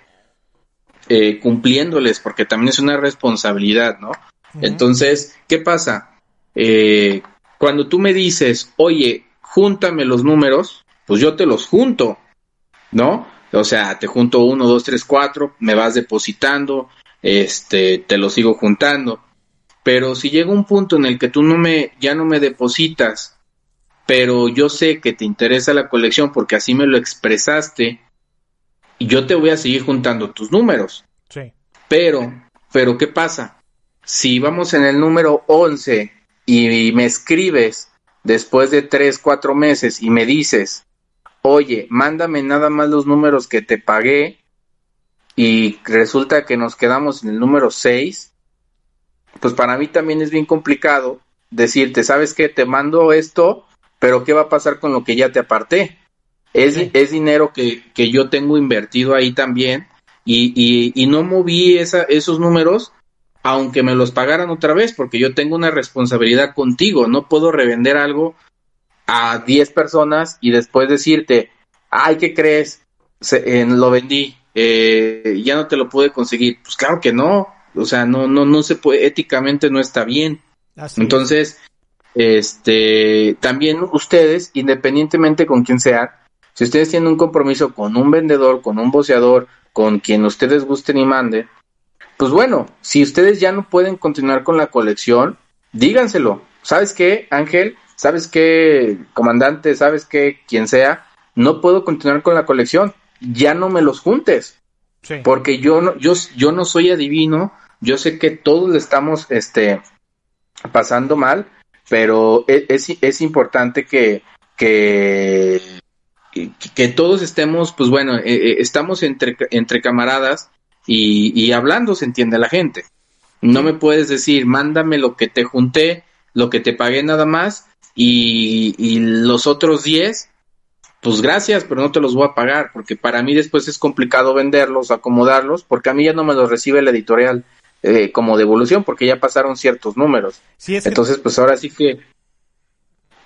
eh, cumpliéndoles, porque también es una responsabilidad, ¿no? Entonces, ¿qué pasa? Eh, cuando tú me dices, oye, júntame los números, pues yo te los junto, ¿no? O sea, te junto uno, dos, tres, cuatro, me vas depositando, este, te lo sigo juntando. Pero si llega un punto en el que tú no me, ya no me depositas, pero yo sé que te interesa la colección porque así me lo expresaste, y yo te voy a seguir juntando tus números. Sí. Pero, pero ¿qué pasa? Si vamos en el número 11 y me escribes después de tres, cuatro meses y me dices, oye, mándame nada más los números que te pagué y resulta que nos quedamos en el número 6, pues para mí también es bien complicado decirte, ¿sabes qué? Te mando esto, pero ¿qué va a pasar con lo que ya te aparté? Es, es dinero que, que, yo tengo invertido ahí también y, y, y no moví esa, esos números aunque me los pagaran otra vez, porque yo tengo una responsabilidad contigo, no puedo revender algo a 10 personas y después decirte, ay, ¿qué crees? Se, eh, lo vendí, eh, ya no te lo pude conseguir. Pues claro que no, o sea, no, no, no se puede, éticamente no está bien. Así Entonces, es. este, también ustedes, independientemente con quién sea, si ustedes tienen un compromiso con un vendedor, con un boceador, con quien ustedes gusten y manden, pues bueno, si ustedes ya no pueden continuar con la colección, díganselo. ¿Sabes qué, Ángel? ¿sabes qué, comandante? ¿Sabes qué, quien sea? No puedo continuar con la colección. Ya no me los juntes. Sí. Porque yo no, yo, yo no soy adivino. Yo sé que todos le estamos este, pasando mal, pero e, es, es, importante que, que, que, todos estemos, pues bueno, eh, eh, estamos entre, entre camaradas y, y hablando se entiende la gente. No me puedes decir, mándame lo que te junté, lo que te pagué nada más, y, y los otros 10, pues gracias, pero no te los voy a pagar, porque para mí después es complicado venderlos, acomodarlos, porque a mí ya no me los recibe la editorial eh, como devolución, porque ya pasaron ciertos números. Sí, es Entonces, pues ahora sí que...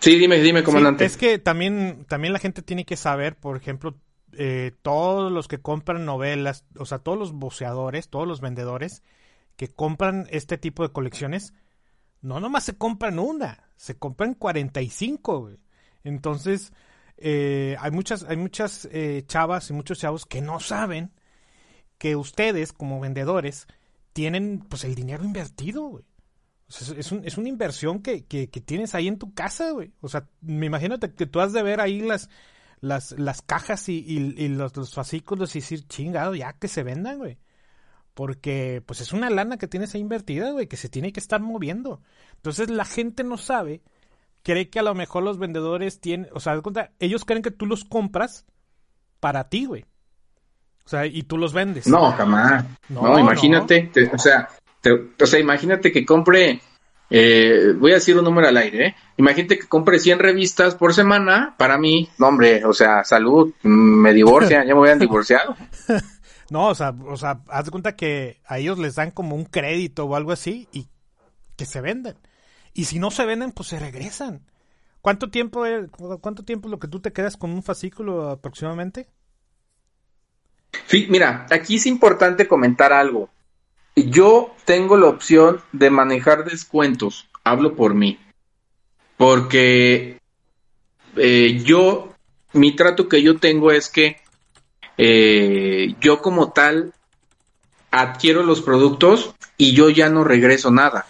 Sí, dime, dime, comandante. Sí, es que también, también la gente tiene que saber, por ejemplo, eh, todos los que compran novelas, o sea, todos los boceadores, todos los vendedores que compran este tipo de colecciones, no nomás se compran una, se compran 45, güey. Entonces, eh, hay muchas, hay muchas eh, chavas y muchos chavos que no saben que ustedes, como vendedores, tienen pues el dinero invertido, güey. O sea, es, un, es, una inversión que, que, que, tienes ahí en tu casa, güey. O sea, me imagínate que tú has de ver ahí las, las, las cajas y, y, y los, los, fascículos y decir, chingado, ya que se vendan, güey. Porque, pues es una lana que tienes ahí invertida, güey, que se tiene que estar moviendo. Entonces la gente no sabe, cree que a lo mejor los vendedores tienen, o sea, ellos creen que tú los compras para ti, güey. O sea, y tú los vendes. No, jamás. No, imagínate, o sea, o sea, imagínate que compre, eh, voy a decir un número al aire, ¿eh? Imagínate que compre 100 revistas por semana, para mí, no, hombre, o sea, salud, me divorcian, *laughs* ya me voy a divorciar. No, o sea, o sea, haz de cuenta que a ellos les dan como un crédito o algo así y que se venden. Y si no se venden, pues se regresan. ¿Cuánto tiempo es, cuánto tiempo es lo que tú te quedas con un fascículo aproximadamente? Sí, mira, aquí es importante comentar algo. Yo tengo la opción de manejar descuentos. Hablo por mí. Porque eh, yo, mi trato que yo tengo es que eh, yo como tal adquiero los productos y yo ya no regreso nada.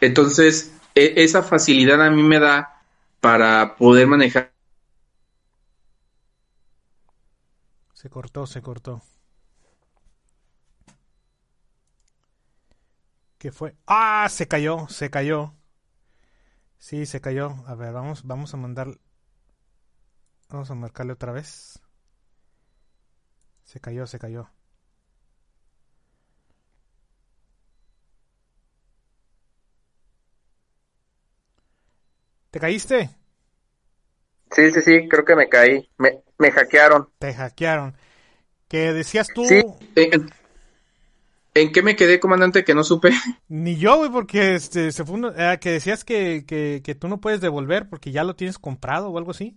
Entonces, e, esa facilidad a mí me da para poder manejar. Se cortó, se cortó. ¿Qué fue? ¡Ah! Se cayó, se cayó. Sí, se cayó. A ver, vamos, vamos a mandar. Vamos a marcarle otra vez. Se cayó, se cayó. ¿Te caíste? Sí, sí, sí, creo que me caí. Me, me hackearon. Te hackearon. Que decías tú... Sí, ¿En qué me quedé, comandante, que no supe? *laughs* Ni yo, güey, porque este, se fue eh, que decías que, que, tú no puedes devolver porque ya lo tienes comprado o algo así.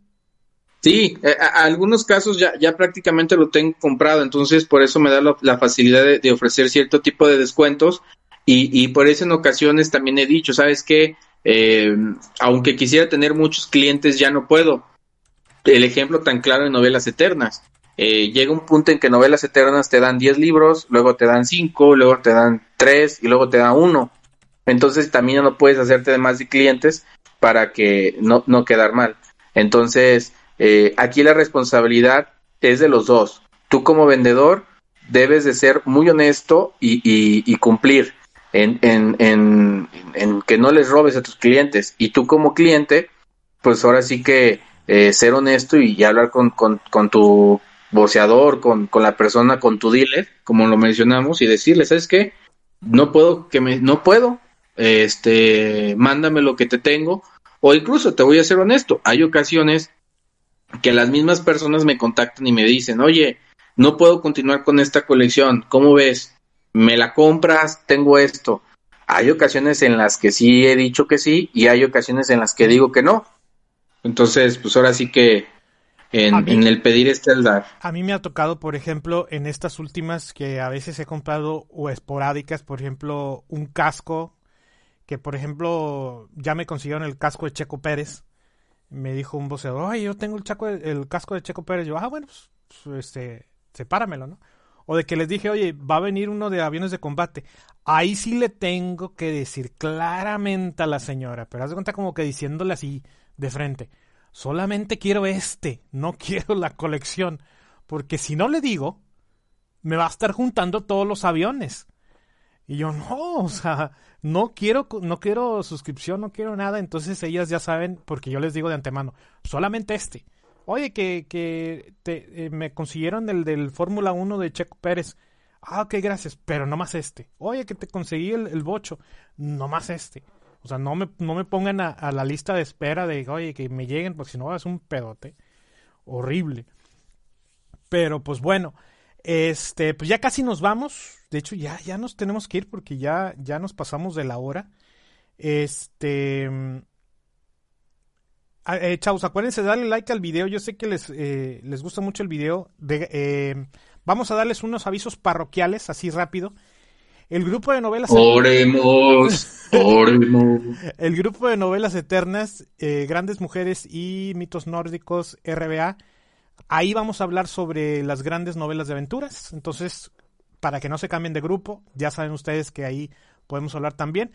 Sí, eh, a, algunos casos ya, ya prácticamente lo tengo comprado, entonces por eso me da la, facilidad de, ofrecer cierto tipo de descuentos y, y, por eso en ocasiones también he dicho, ¿sabes qué? Eh, aunque quisiera tener muchos clientes, ya no puedo. El ejemplo tan claro de novelas eternas. Eh, llega un punto en que novelas eternas te dan 10 libros, luego te dan 5, luego te dan 3 y luego te dan 1. Entonces también no puedes hacerte de más de clientes para que no, no quedar mal. Entonces, eh, aquí la responsabilidad es de los dos. Tú como vendedor debes de ser muy honesto y, y, cumplir en, en, en, en, que no les robes a tus clientes. Y tú como cliente, pues ahora sí que eh, ser honesto y, hablar con, con, con tu voceador, con, con la persona, con tu dealer, como lo mencionamos, y decirle, ¿sabes qué? No puedo, que me, no puedo, este, mándame lo que te tengo, o incluso te voy a ser honesto, hay ocasiones que las mismas personas me contactan y me dicen, oye, no puedo continuar con esta colección, ¿cómo ves? ¿Me la compras? Tengo esto. Hay ocasiones en las que sí he dicho que sí y hay ocasiones en las que digo que no. Entonces, pues ahora sí que en, el pedir este al dar. A mí me ha tocado, por ejemplo, en estas últimas que a veces he comprado o esporádicas, por ejemplo, un casco que, por ejemplo, ya me consiguieron el casco de Checo Pérez. Me dijo un voceador, ay, yo tengo el, chaco, el casco de Checo Pérez. Yo, ah, bueno, pues, pues, este, sepáramelo, ¿no? O de que les dije, oye, va a venir uno de aviones de combate. Ahí sí le tengo que decir claramente a la señora, pero haz de cuenta como que diciéndole así de frente solamente quiero este, no *laughs* quiero la colección, porque si no le digo, me va a estar juntando todos los aviones. Y yo no, o sea, no quiero, no quiero suscripción, no quiero nada. Entonces ellas ya saben, porque yo les digo de antemano, solamente este. Oye, que, que te, eh, me consiguieron el del Fórmula 1 de Checo Pérez. Ah, ok, gracias, pero no más este. Oye, que te conseguí el, el bocho, no más este. O sea, no me, no me pongan a, la lista de espera de, oye, que me lleguen, porque si no es un pedote. Horrible. Pero pues bueno, este, pues ya casi nos vamos. De hecho, ya, ya nos tenemos que ir porque ya, ya nos pasamos de la hora. Este. Ah, eh, chavos, acuérdense de darle like al video. Yo sé que les, eh, les gusta mucho el video. De, eh, vamos a darles unos avisos parroquiales, así rápido. El grupo de novelas. Oremos, oremos. *laughs* El grupo de novelas eternas, eh, Grandes Mujeres y Mitos Nórdicos, RBA. Ahí vamos a hablar sobre las grandes novelas de aventuras. Entonces, para que no se cambien de grupo, ya saben ustedes que ahí podemos hablar también.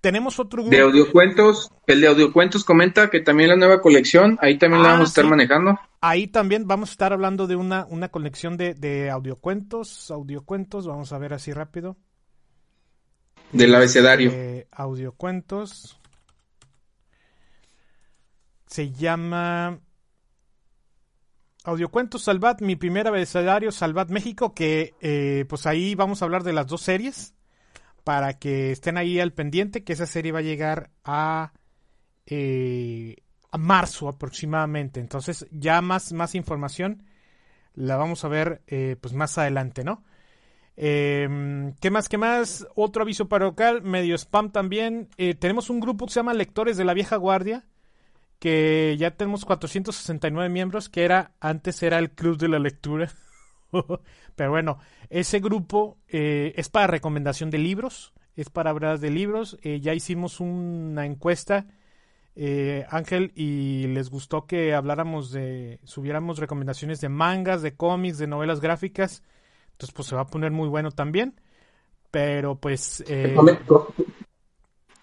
Tenemos otro grupo. De audiocuentos, el de audiocuentos comenta que también la nueva colección, ahí también la ah, vamos a estar manejando. Ahí también vamos a estar hablando de una, una colección de, de audiocuentos, audiocuentos, vamos a ver así rápido. Del abecedario. Eh, audiocuentos. Se llama Audiocuentos Salvat, mi primer abecedario Salvat México, que eh, pues ahí vamos a hablar de las dos series para que estén ahí al pendiente, que esa serie va a llegar a, eh, a marzo aproximadamente. Entonces ya más, más información la vamos a ver pues más adelante, ¿no? Eh, ¿Qué más? ¿Qué más? Otro aviso paroquial, medio spam también. Eh, tenemos un grupo que se llama Lectores de la Vieja Guardia, que ya tenemos 469 miembros, que era antes era el Club de la Lectura. *laughs* Pero bueno, ese grupo eh, es para recomendación de libros, es para hablar de libros. Eh, ya hicimos una encuesta, Ángel, y les gustó que habláramos de, subiéramos recomendaciones de mangas, de cómics, de novelas gráficas. Entonces, pues se va a poner muy bueno también. Pero pues... Eh...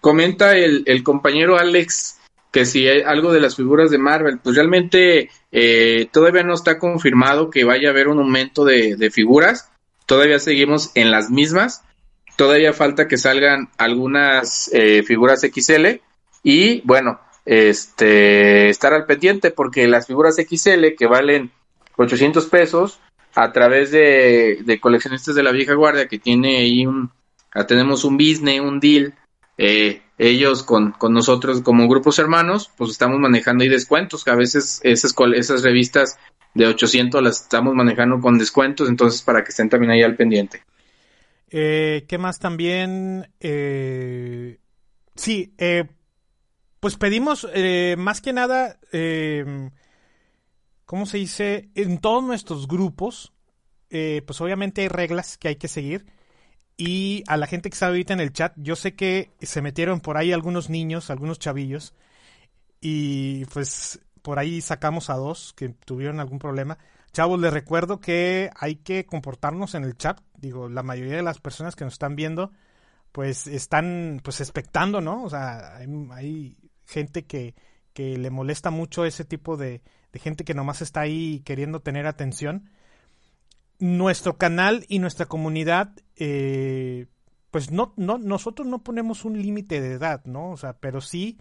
Comenta el, el, compañero Alex que si hay algo de las figuras de Marvel, pues realmente eh, todavía no está confirmado que vaya a haber un aumento de, de figuras. Todavía seguimos en las mismas. Todavía falta que salgan algunas eh, figuras XL. Y bueno, este estar al pendiente porque las figuras XL que valen 800 pesos a través de, coleccionistas de la vieja guardia que tiene ahí un, tenemos un business, un deal, eh, ellos con, con, nosotros como grupos hermanos, pues estamos manejando ahí descuentos, que a veces esas, esas revistas de 800 las estamos manejando con descuentos, entonces para que estén también ahí al pendiente. Eh, ¿Qué más también? Eh, sí, eh, pues pedimos eh, más que nada, ¿cómo se dice? En todos nuestros grupos, eh, pues obviamente hay reglas que hay que seguir. Y a la gente que está ahorita en el chat, yo sé que se metieron por ahí algunos niños, algunos chavillos, y pues por ahí sacamos a dos que tuvieron algún problema. Chavos, les recuerdo que hay que comportarnos en el chat. Digo, la mayoría de las personas que nos están viendo, pues están pues expectando, ¿no? O sea, hay, hay gente que, que, le molesta mucho ese tipo de, de gente que nomás está ahí queriendo tener atención nuestro canal y nuestra comunidad, eh, pues no, no, nosotros no ponemos un límite de edad, ¿no? O sea, pero sí,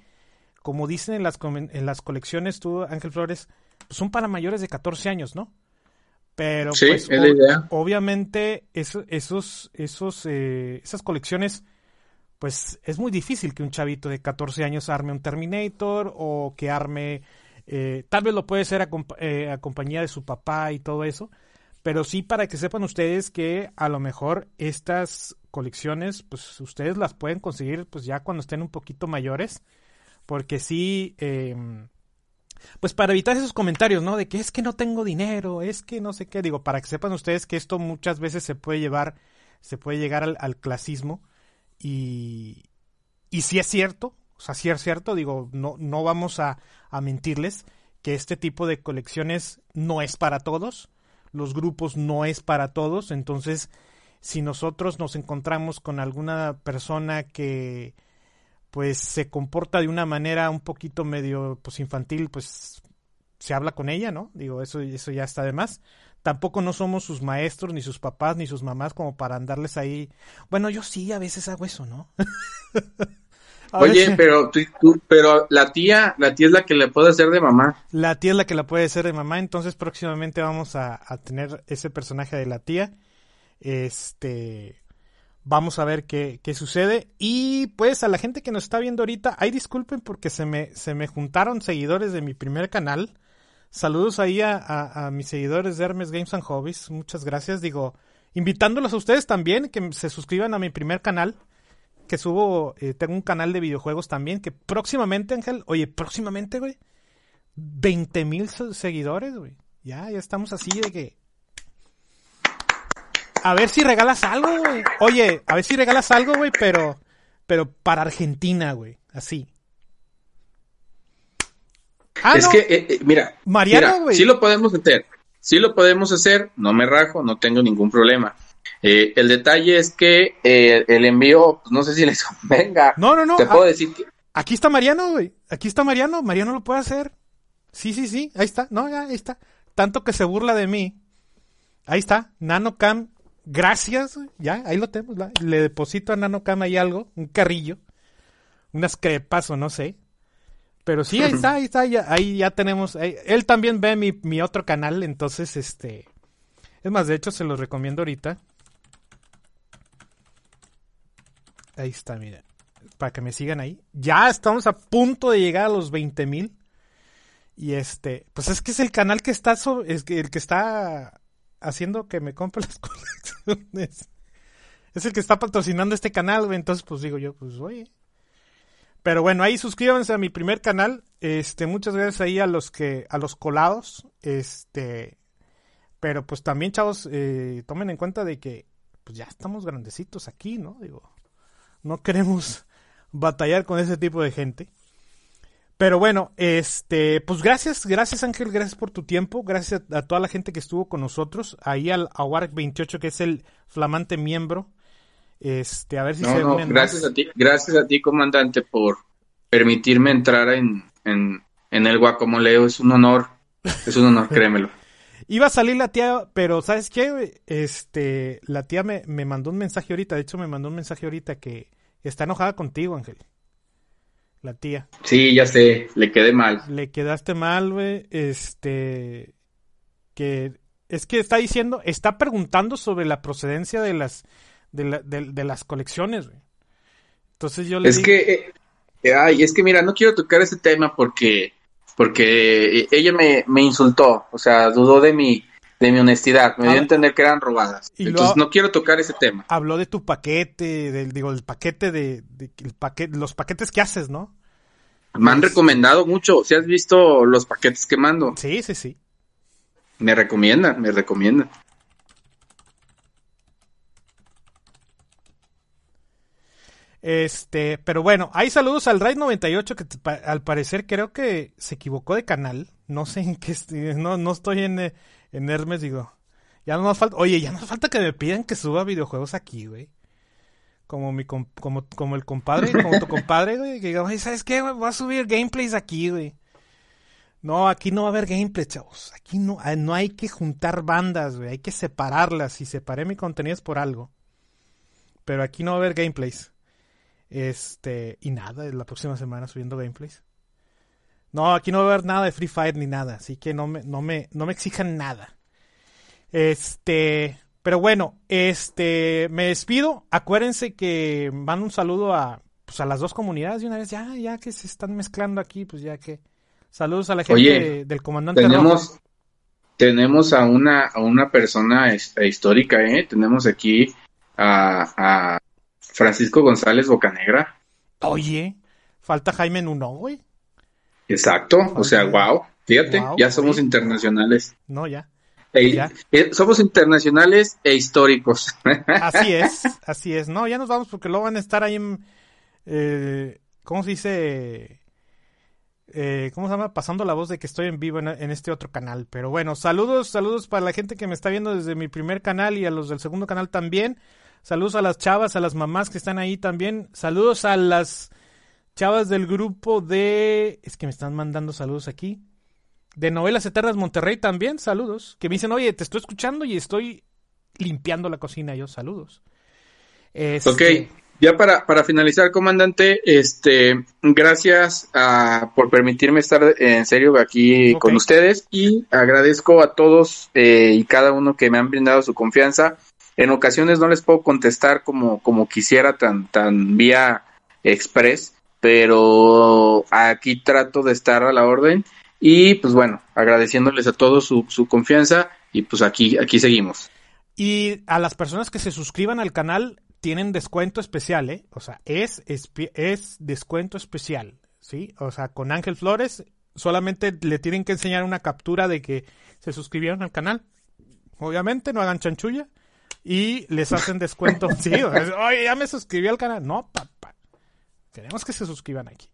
como dicen en las, en las colecciones, tú, Ángel Flores, pues son para mayores de 14 años, ¿no? Pero sí, pues, es la idea. obviamente eso, esos, esos, eh, esas colecciones, pues es muy difícil que un chavito de 14 años arme un Terminator o que arme, eh, tal vez lo puede ser a, eh, a compañía de su papá y todo eso, pero sí para que sepan ustedes que a lo mejor estas colecciones, pues ustedes las pueden conseguir pues ya cuando estén un poquito mayores, porque sí, eh, pues para evitar esos comentarios, ¿no? De que es que no tengo dinero, es que no sé qué, digo, para que sepan ustedes que esto muchas veces se puede llevar, se puede llegar al, al clasismo y, y si es cierto, o sea, si es cierto, digo, no, no vamos a, a mentirles que este tipo de colecciones no es para todos, los grupos no es para todos, entonces si nosotros nos encontramos con alguna persona que pues se comporta de una manera un poquito medio pues infantil, pues se habla con ella, ¿no? Digo, eso eso ya está de más. Tampoco no somos sus maestros, ni sus papás, ni sus mamás como para andarles ahí. Bueno, yo sí a veces hago eso, ¿no? *laughs* Oye, pero tú, tú, pero la tía, la tía es la que le puede hacer de mamá. La tía es la que la puede hacer de mamá, entonces próximamente vamos a, a tener ese personaje de la tía. Este, vamos a ver qué, qué, sucede. Y pues a la gente que nos está viendo ahorita, ay disculpen porque se me, se me juntaron seguidores de mi primer canal. Saludos ahí a, a, a mis seguidores de Hermes Games and Hobbies. Muchas gracias. Digo, invitándolos a ustedes también que se suscriban a mi primer canal que subo, eh, tengo un canal de videojuegos también, que próximamente, Ángel, oye, próximamente, güey, 20 mil seguidores, güey. Ya, ya estamos así de que... A ver si regalas algo, güey. Oye, a ver si regalas algo, güey, pero, pero para Argentina, güey, así. Ah, es no. que, eh, eh, mira, Mariano, mira, sí lo podemos hacer. Sí lo podemos hacer, no me rajo, no tengo ningún problema. Eh, el detalle es que eh, el envío, pues, no sé si les *laughs* convenga. No, no, no. Te puedo ah, decir que. Aquí está Mariano, güey. Aquí está Mariano. Mariano lo puede hacer. Sí, sí, sí. Ahí está. No, ya, ahí está. Tanto que se burla de mí. Ahí está. NanoCam. Gracias. Ya, ahí lo tenemos. Le deposito a NanoCam ahí algo. Un carrillo. Unas crepas o no sé. Pero sí, ahí está, ahí está. Ya, ahí ya tenemos. Ahí, él también ve mi, mi otro canal. Entonces, este. Es más, de hecho, se los recomiendo ahorita. Ahí está, mira. Para que me sigan ahí. Ya estamos a punto de llegar a los 20 mil. Y este, pues es que es el canal que está, sobre, es que el que está haciendo que me compre *laughs* las colecciones. Es el que está patrocinando este canal. Entonces, pues digo yo, pues oye. Pero bueno, ahí suscríbanse a mi primer canal. Este, muchas gracias ahí a los que, a los colados. Este, pero pues también, chavos, eh, tomen en cuenta de que, pues ya estamos grandecitos aquí, ¿no? Digo, no queremos batallar con ese tipo de gente. Pero bueno, este, pues gracias, gracias Ángel, gracias por tu tiempo, gracias a, a toda la gente que estuvo con nosotros, ahí al Awark 28 que es el flamante miembro. Este, a ver si no, se no, gracias más. a ti, gracias a ti comandante por permitirme entrar en, en, en el guacamoleo, es un honor, es un honor, *laughs* créemelo. Iba a salir la tía, pero ¿sabes qué? Este, la tía me, me, mandó un mensaje ahorita, de hecho me mandó un mensaje ahorita que está enojada contigo, Ángel. La tía. Sí, ya sé, le quedé mal. Le quedaste mal, güey. Este, que es que está diciendo, está preguntando sobre la procedencia de las, de, la, de, de las colecciones, güey. Entonces yo le Es que, eh, ay, es que mira, no quiero tocar ese tema porque, porque ella me, me insultó, o sea, dudó de mi, de mi honestidad, me dio a entender que eran robadas. Entonces no quiero tocar ese tema. Habló de tu paquete, del, digo, el paquete de, el paquete, los paquetes que haces, ¿no? Me han recomendado mucho, si has visto los paquetes que mando. Sí, sí, sí. Me recomiendan, me recomiendan. Este, pero bueno, hay saludos al Raid 98 que al parecer creo que se equivocó de canal. No sé en qué, no, no estoy en, en Hermes, digo. Ya no nos falta, oye, ya nos falta que me pidan que suba videojuegos aquí, güey. Como mi como, como el compadre, como tu compadre, güey, que diga, ¿sabes qué? Voy a subir gameplays aquí, güey. No, aquí no va a haber gameplay, chavos. Aquí no, ah, no hay que juntar bandas, güey. Hay que separarlas. Si separé mi contenido es por algo. Pero aquí no va a haber gameplays. Este, y nada, la próxima semana subiendo gameplays. No, aquí no va a haber nada de Free Fire ni nada, así que no me, no me, no me exijan nada. Este, pero bueno, este, me despido. Acuérdense que mando un saludo a, pues a las dos comunidades de una vez, ya, ya que se están mezclando aquí, pues ya que. Saludos a la gente del comandante tenemos, Tenemos a una, a una persona histórica, ¿eh? Tenemos aquí a, a Francisco González Bocanegra. Oye, falta Jaime Nuno, güey. Exacto, o sea, wow, fíjate, ya somos internacionales. No, ya. Eh, somos internacionales e históricos. *laughs* Así es, así es. No, ya nos vamos porque luego van a estar ahí en, eh, ¿cómo se dice? Eh, ¿Cómo se llama? Pasando la voz de que estoy en vivo en, en, este otro canal. Pero bueno, saludos, saludos para la gente que me está viendo desde mi primer canal y a los del segundo canal también. Saludos a las chavas, a las mamás que están ahí también. Saludos a las Chavas del grupo de... Es que me están mandando saludos aquí. De Novelas Eternas Monterrey también, saludos. Que me dicen, oye, te estoy escuchando y estoy limpiando la cocina. Yo, saludos. Este... Ok, ya para, para finalizar, comandante, este, gracias ah, por permitirme estar en serio aquí con ustedes y agradezco a todos eh, y cada uno que me han brindado su confianza. En ocasiones no les puedo contestar como, como quisiera, tan, tan vía express, pero aquí trato de estar a la orden y pues bueno, agradeciéndoles a todos su, su confianza y pues aquí, aquí seguimos. Y a las personas que se suscriban al canal tienen descuento especial, ¿eh? O sea, es, es, es descuento especial, ¿sí? O sea, con Ángel Flores solamente le tienen que enseñar una captura de que se suscribieron al canal. Obviamente, no hagan chanchulla. Y les hacen descuento. *laughs* sí, oye, ya me suscribí al canal. No, papá. Queremos que se suscriban aquí.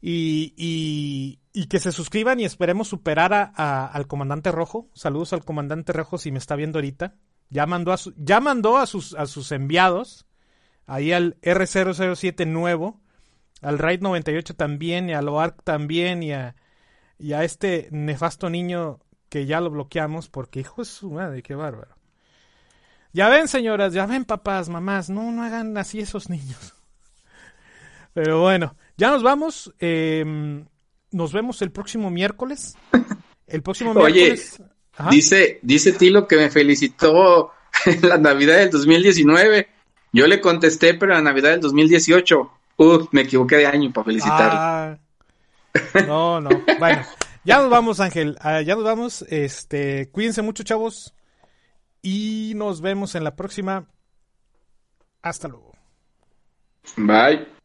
Y, y, que se suscriban y esperemos superar a, al comandante rojo. Saludos al comandante rojo si me está viendo ahorita. Ya mandó a, ya mandó a, sus, a sus enviados, ahí al R007 nuevo, al Raid 98 también, y al OARC también, y a, y a este nefasto niño que ya lo bloqueamos, porque hijo de su madre, qué bárbaro. Ya ven, señoras, ya ven, papás, mamás, no, no hagan así esos niños. *laughs* Pero bueno, ya nos vamos. Em, nos vemos el próximo miércoles. El próximo miércoles. Oye, dice, dice Tilo que me felicitó en *laughs* la Navidad del 2019. Yo le contesté, pero en la Navidad del 2018. Uf, me equivoqué de año para felicitarle. Ah, no, no. Bueno, ya nos vamos, Ángel. Ah, ya nos vamos. Este, cuídense mucho, chavos. Y nos vemos en la próxima. Hasta luego. Bye.